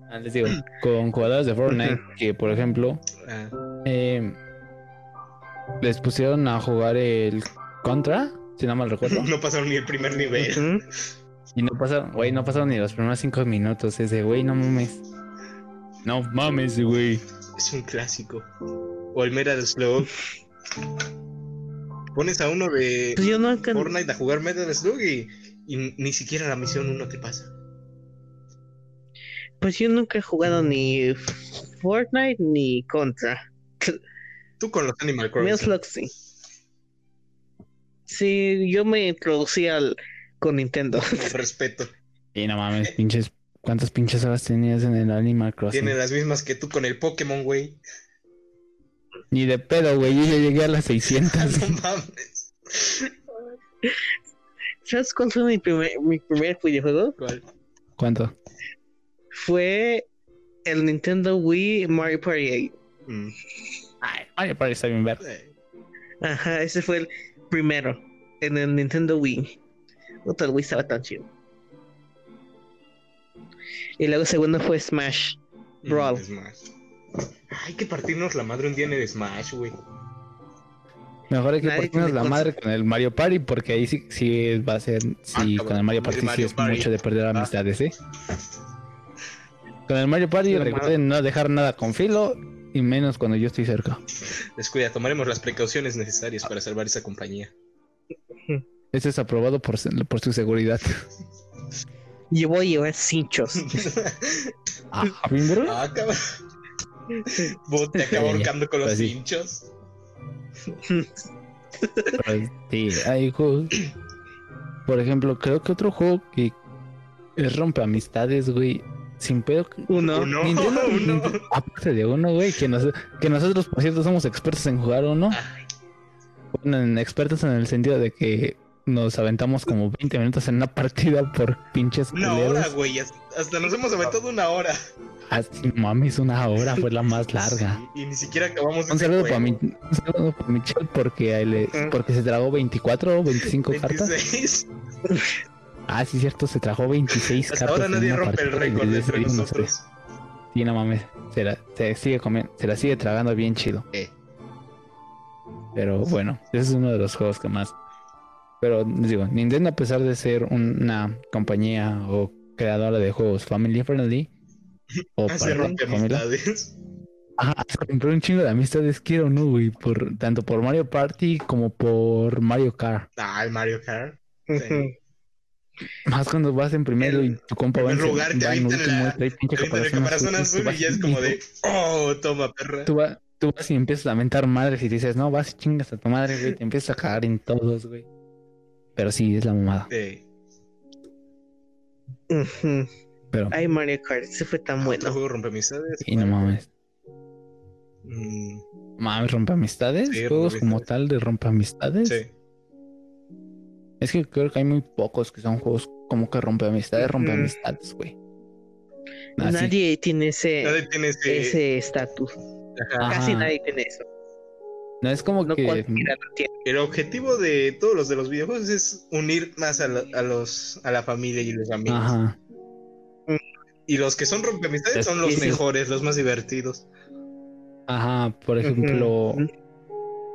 Ah, les digo, con jugadores de Fortnite, que por ejemplo, Ah, eh, les pusieron a jugar el Contra, si no mal recuerdo. no pasaron ni el primer nivel. Y no pasaron, güey, no pasaron ni los primeros cinco minutos. Ese, güey, no mames. No mames, güey. Es un clásico. O el Metal Slug. Pones a uno de Pues. Fortnite a jugar Metal Slug y, y ni siquiera la misión uno te pasa. Pues yo nunca he jugado ni Fortnite ni Contra. Tú con los Animal Crossing. Fluxy. Sí, yo me introducí al con Nintendo. Respeto. Y no mames, pinches. ¿Cuántas pinches horas tenías en el Animal Crossing? Tiene las mismas que tú con el Pokémon, güey. Ni de pedo, güey. Yo ya llegué a las 600. No mames. ¿Sabes cuál fue mi primer, mi primer videojuego? ¿Cuál? ¿Cuánto? Fue el Nintendo Wii Mario Party 8. Mm. Ay, Mario Party está bien verde. Ajá, ese fue el primero, en el Nintendo Wii. Otro el Wii estaba tan chido. Y luego segundo fue Smash. Brawl. Mm, Smash. Hay que partirnos la madre un día en el Smash, güey. Mejor hay que Nadie partirnos la madre con el Mario Party porque ahí sí, sí va a ser. Sí, Ah, con el Mario el Party sí Mario es Party. mucho de perder Ah. amistades, ¿eh? Con el Mario Party recuerden no dejar nada con filo y menos cuando yo estoy cerca. Descuida, tomaremos las precauciones necesarias para salvar esa compañía. Esto es aprobado por, por su seguridad. Yo voy a llevar cinchos. Ah, ¿bro? ah, cabrón. Vos te acabo ahorcando con los Pues sí. pinchos. Pero sí, hay juegos. Por ejemplo, creo que otro juego que es rompe amistades, güey. Sin pedo. Uno. Uno, Nintendo, uno. Nintendo- aparte de uno, güey, que, nos- que nosotros, por cierto, somos expertos en jugar uno. Bueno, en- expertos en el sentido de que nos aventamos como 20 minutos en una partida por pinches Una culeros. hora, güey. Hasta nos hemos aventado una hora. Así, mames, una hora fue la más larga. Sí, y ni siquiera acabamos Un saludo para mi, un saludo para Michelle porque, porque se tragó 24 o 25 cartas. 26. Ah, sí, cierto, se trajo 26 Hasta cartas. ahora en nadie una rompe el récord desde entre nosotros. Sí, no mames. Se la, se sigue comiendo, se la sigue tragando bien chido. Eh. Pero bueno, ese es uno de los juegos que más. Pero les digo, Nintendo a pesar de ser una compañía o creadora de juegos family friendly o Hace para rompe familia, amistades. ajá, se compró un chingo de amistades, quiero no, güey, por tanto por Mario Party como por Mario Kart. Ah, el Mario Kart. Sí. Más cuando vas en primero y tu compa va en, primer lugar, te va en avientan último la- trae pinche caparazón azul, tú azul y ya es en como de, oh, toma, perra. Tú, va- tú vas y empiezas a mentar madres y dices, no, vas y chingas a tu madre, güey. Te empiezas a cagar en todos, güey. Pero sí, es la mamada. Sí. Pero, Ay, Mario Kart, ese fue tan Otro bueno. juego rompe amistades. y no mames. Mm, Mames, rompe amistades. Sí, Juegos rompe como amistades. tal de rompe amistades. sí. Es que creo que hay muy pocos que son juegos como que rompe amistades, rompe amistades, güey. Así. Nadie tiene ese Nadie tiene ese. estatus. Casi nadie tiene eso. No es como No que. El objetivo de todos los de los videojuegos es unir más a, la- a los a la familia y los amigos. Ajá. Y los que son rompeamistades son los mejores, los más divertidos. Ajá. Por ejemplo.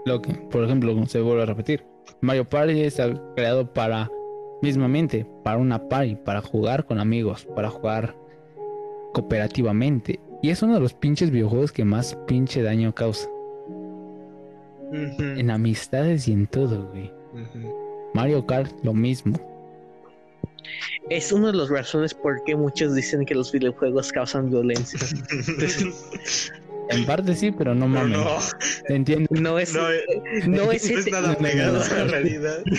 Lo que, por ejemplo, se vuelve a repetir. Mario Party está creado para, mismamente, para una party, para jugar con amigos, para jugar cooperativamente. Y es uno de los pinches videojuegos que más pinche daño causa. En amistades y en todo, güey. Mario Kart, lo mismo. Es una de las razones por qué muchos dicen que los videojuegos causan violencia. En parte sí, pero no mames. no, Entiendo. No es, no, eh, no es, no es ese- nada pegado a la realidad.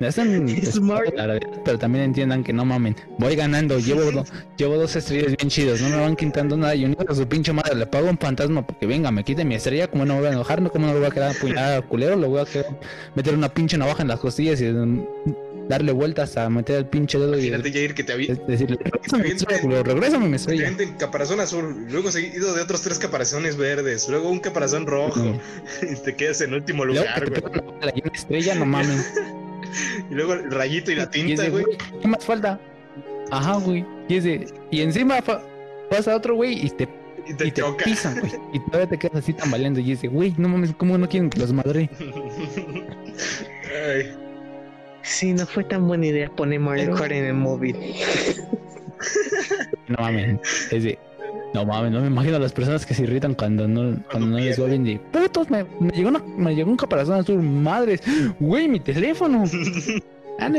Es un- Es Mario. la realidad, pero también entiendan que no mamen. Voy ganando, llevo, do- llevo dos estrellas bien chidos, no me van quitando nada. Y un hijo de su pinche madre le pago un fantasma porque venga, me quite mi estrella. ¿Cómo no me voy a enojar? ¿No? ¿Cómo no le voy a quedar apuñalada al culero? Le voy a quedar- meter una pinche navaja en las costillas y darle vueltas a meter el pinche dedo y Imagínate, Jair, que te había es decirle: Regrésame mi estrella, caparazón azul, luego seguido de otros tres caparazones verdes, luego un caparazón rojo, y te quedas en último Luego lugar, que te güey. una y estrella, no mamen. Y luego el rayito y la Y tinta, güey. ¿qué más falta? Ajá, güey. Y es de, y encima pasa otro güey y te Y te y pisan, güey. Y todavía te quedas así tambaleando y dices, güey, no mames, ¿cómo no quieren que los madre? Ay, Sí, no fue tan buena idea poner Mario Pero- Kart en el móvil. No mames. Es de, no mames, no me imagino a las personas que se irritan cuando no, cuando no les va bien de, putos, me, me llegó una, me llegó un caparazón azul, madres, güey, mi teléfono. Ah,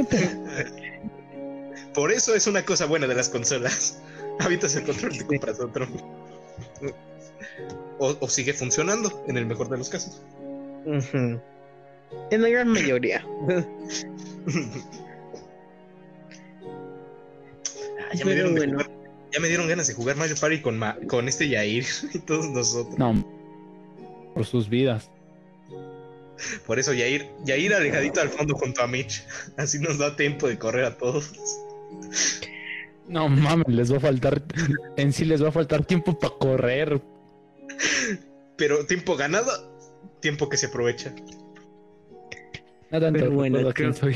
Por eso es una cosa buena de las consolas. Habitas el control y te compras otro. O, o sigue funcionando, en el mejor de los casos. Ujú. En la gran mayoría. Ah, ya, me dieron de bueno. jugar- ya me dieron ganas de jugar Mario Party con, Ma- con este Yair y todos nosotros. no, por sus vidas. Por eso Yair, Yair alejadito al fondo junto a Mitch. Así nos da tiempo de correr a todos. No mames, les va a faltar, en sí les va a faltar tiempo para correr. Pero tiempo ganado, tiempo que se aprovecha. No tanto, Pero bueno, quién soy.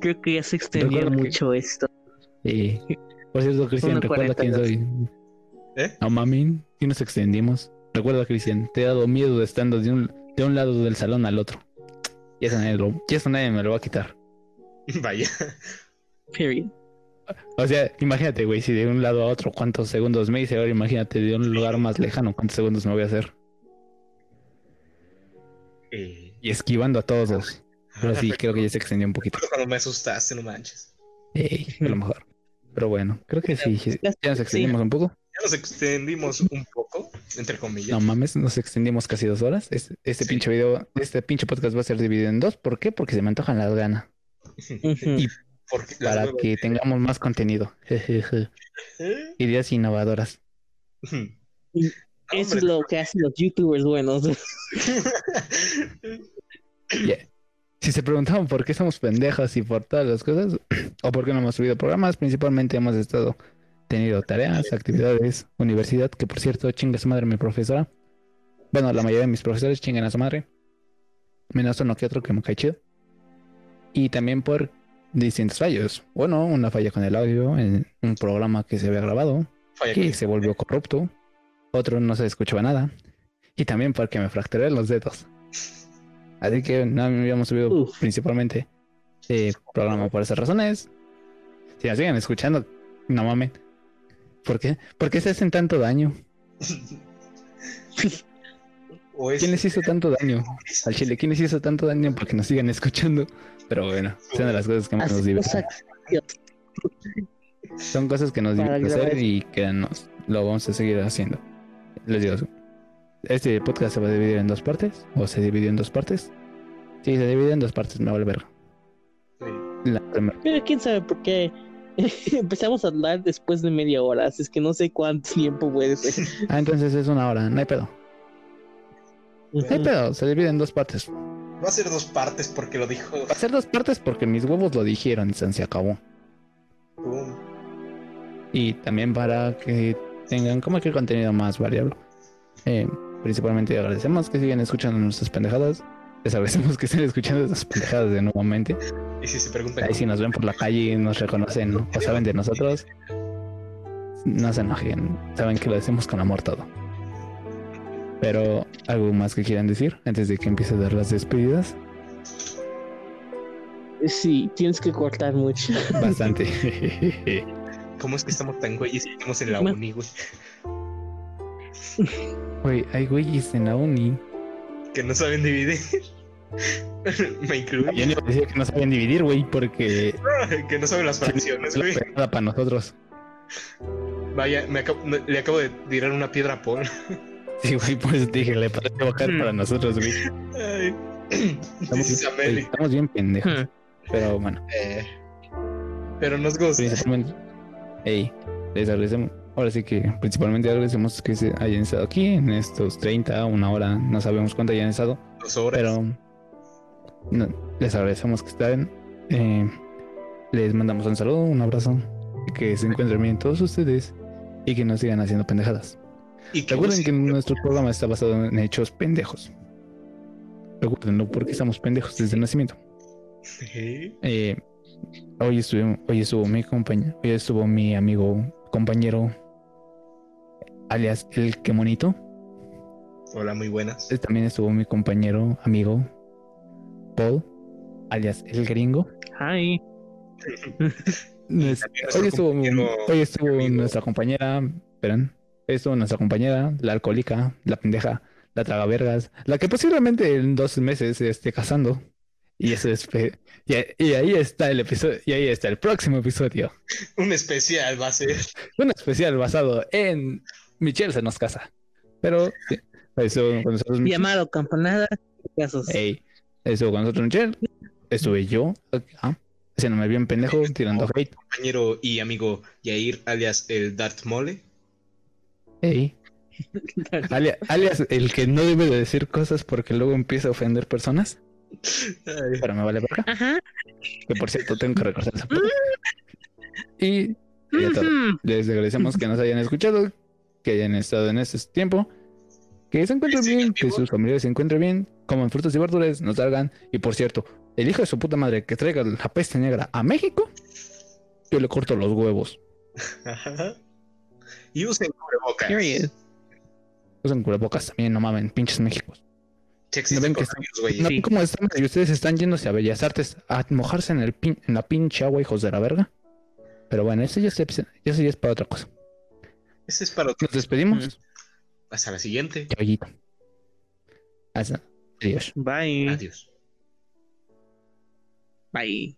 Creo que ya se que- mucho esto. Y, por cierto, Cristian, recuerda quién 42. soy. ¿Eh? No mamin, y nos extendimos. Recuerda, Cristian, te he dado miedo de estando de un, de un lado del salón al otro. Y eso nadie, lo- y eso nadie me lo va a quitar. Vaya. Period. O sea, imagínate, güey, si de un lado a otro, ¿cuántos segundos me hice? Ahora imagínate de un lugar más lejano, ¿cuántos segundos me voy a hacer? Eh, Y esquivando a todos los. Pero sí, creo que ya se extendió un poquito. Cuando me asustaste, no manches. Ey, a lo mejor. Pero bueno, creo que sí, ya nos extendimos un poco. Ya nos extendimos un poco, entre comillas. No mames, nos extendimos casi dos horas. Este, este Sí. pinche video, este pinche podcast va a ser dividido en dos. ¿Por qué? Porque se me antojan las ganas. Y Porque para que tengamos más contenido. Ideas innovadoras. Eso es lo que hacen los youtubers buenos. Yeah. Si se preguntaban por qué somos pendejos y por todas las cosas, o por qué no hemos subido programas, principalmente hemos estado tenido tareas, actividades, universidad, que por cierto, chinga su madre mi profesora. Bueno, la mayoría de mis profesores chingan a su madre. Menos uno que otro que me cae chido. Y también por distintos fallos. Bueno, una falla con el audio en un programa que se había grabado, Falla que que- se volvió corrupto. Otro no se escuchaba nada. Y también porque me fracturé los dedos. Así que no habíamos subido Uf. principalmente eh, programa por esas razones. Si nos siguen escuchando, no mames. ¿Por qué? ¿Por qué se hacen tanto daño? o es- ¿Quién les hizo tanto daño al Chile? ¿Quién les hizo tanto daño para que nos sigan escuchando? Pero bueno, son de las cosas que más nos divierten. Son cosas que nos divierten hacer y que nos lo vamos a seguir haciendo. Les digo, este podcast se va a dividir en dos partes, o se dividió en dos partes. Sí, se divide en dos partes, me vale verga. Sí. La primera. Pero quién sabe por qué empezamos a hablar después de media hora. Así es que no sé cuánto tiempo puede ser. Ah, entonces es una hora, no hay pedo. No hay pedo, se divide en dos partes. Va a ser dos partes porque lo dijo. Va a ser dos partes porque mis huevos lo dijeron y se acabó. Pum. Y también para que tengan como que contenido más variable. Eh, principalmente agradecemos que sigan escuchando nuestras pendejadas. Les agradecemos que estén escuchando estas pendejadas de nuevamente. Y si se preguntan. Ahí si nos ven por la calle y nos reconocen o saben de nosotros, no se enojen. Saben que lo decimos con amor todo. Pero, ¿algo más que quieran decir antes de que empiece a dar las despedidas? Sí, tienes que cortar mucho. Bastante. ¿Cómo es que estamos tan güeyes y estamos en la uni, güey? Güey, hay güeyes en la uni. Que no saben dividir. Me Yo incluye. ni decía que no saben dividir, güey, porque que no saben las fracciones, güey. nada para nosotros. Vaya, me acabo- me- le acabo de tirar una piedra a Paul. Sí, güey, pues dije, le parece bajar para nosotros, güey. Estamos, bien pendejos. Hmm. Pero bueno, Eh, pero nos gusta. principalmente, hey, les agradecemos. Ahora sí que principalmente agradecemos que se hayan estado aquí en estos 30, una hora, no sabemos cuánto hayan estado, Dos horas. pero no, les agradecemos que estén. Eh, les mandamos un saludo, un abrazo, que se encuentren bien todos ustedes y que nos sigan haciendo pendejadas. y que Recuerden que nuestro programa está basado en hechos pendejos. Recuerdenlo porque estamos pendejos desde el nacimiento. Eh, Eh, hoy, estuvo, hoy estuvo mi compañero, hoy estuvo mi amigo, compañero, alias el que monito. Hola, muy buenas. También estuvo mi compañero, amigo, Paul, alias el gringo. Nuestro Hoy estuvo, compañero hoy estuvo amigo. nuestra compañera, hoy estuvo nuestra compañera, la alcohólica, la pendeja, la tragavergas, la que posiblemente en dos meses se esté casando. Y eso es fe- y, y ahí está el episodio, y ahí está el próximo episodio. Un especial va a ser. Un especial basado en Michelle se nos casa. Pero sí, estuvo con nosotros llamado campanada. Casos. Ey, estuvo con nosotros Michelle. Estuve yo, acá, haciéndome bien pendejo, tirando hate. Compañero y amigo Yair, alias el Darth Mole. Ey. Alia- alias el que no debe de decir cosas porque luego empieza a ofender personas. Ay, Pero me vale verga. Ajá. Que por cierto tengo que recordar esa parte. Y ya todo. Ujú. Les agradecemos que nos hayan escuchado, que hayan estado en este tiempo, que se encuentren bien, que sus familiares se encuentren bien, coman frutas y verduras, no salgan. Y por cierto, el hijo de su puta madre que traiga la peste negra a México, yo le corto los huevos. y usen cubrebocas. Usen cubrebocas también, no mamen, pinches Méxicos. Sí ¿No ven que coronavirus, güey. ¿No Sí. ven cómo están? Y ustedes están yéndose a Bellas Artes a mojarse en, el pin- en la pinche agua, hijos de la verga. Pero bueno, eso ya, es, eso ya es para otra cosa. Ese es para otro. Nos despedimos. Hasta la siguiente. Caballito. Hasta. Adiós. Bye. Adiós. Bye.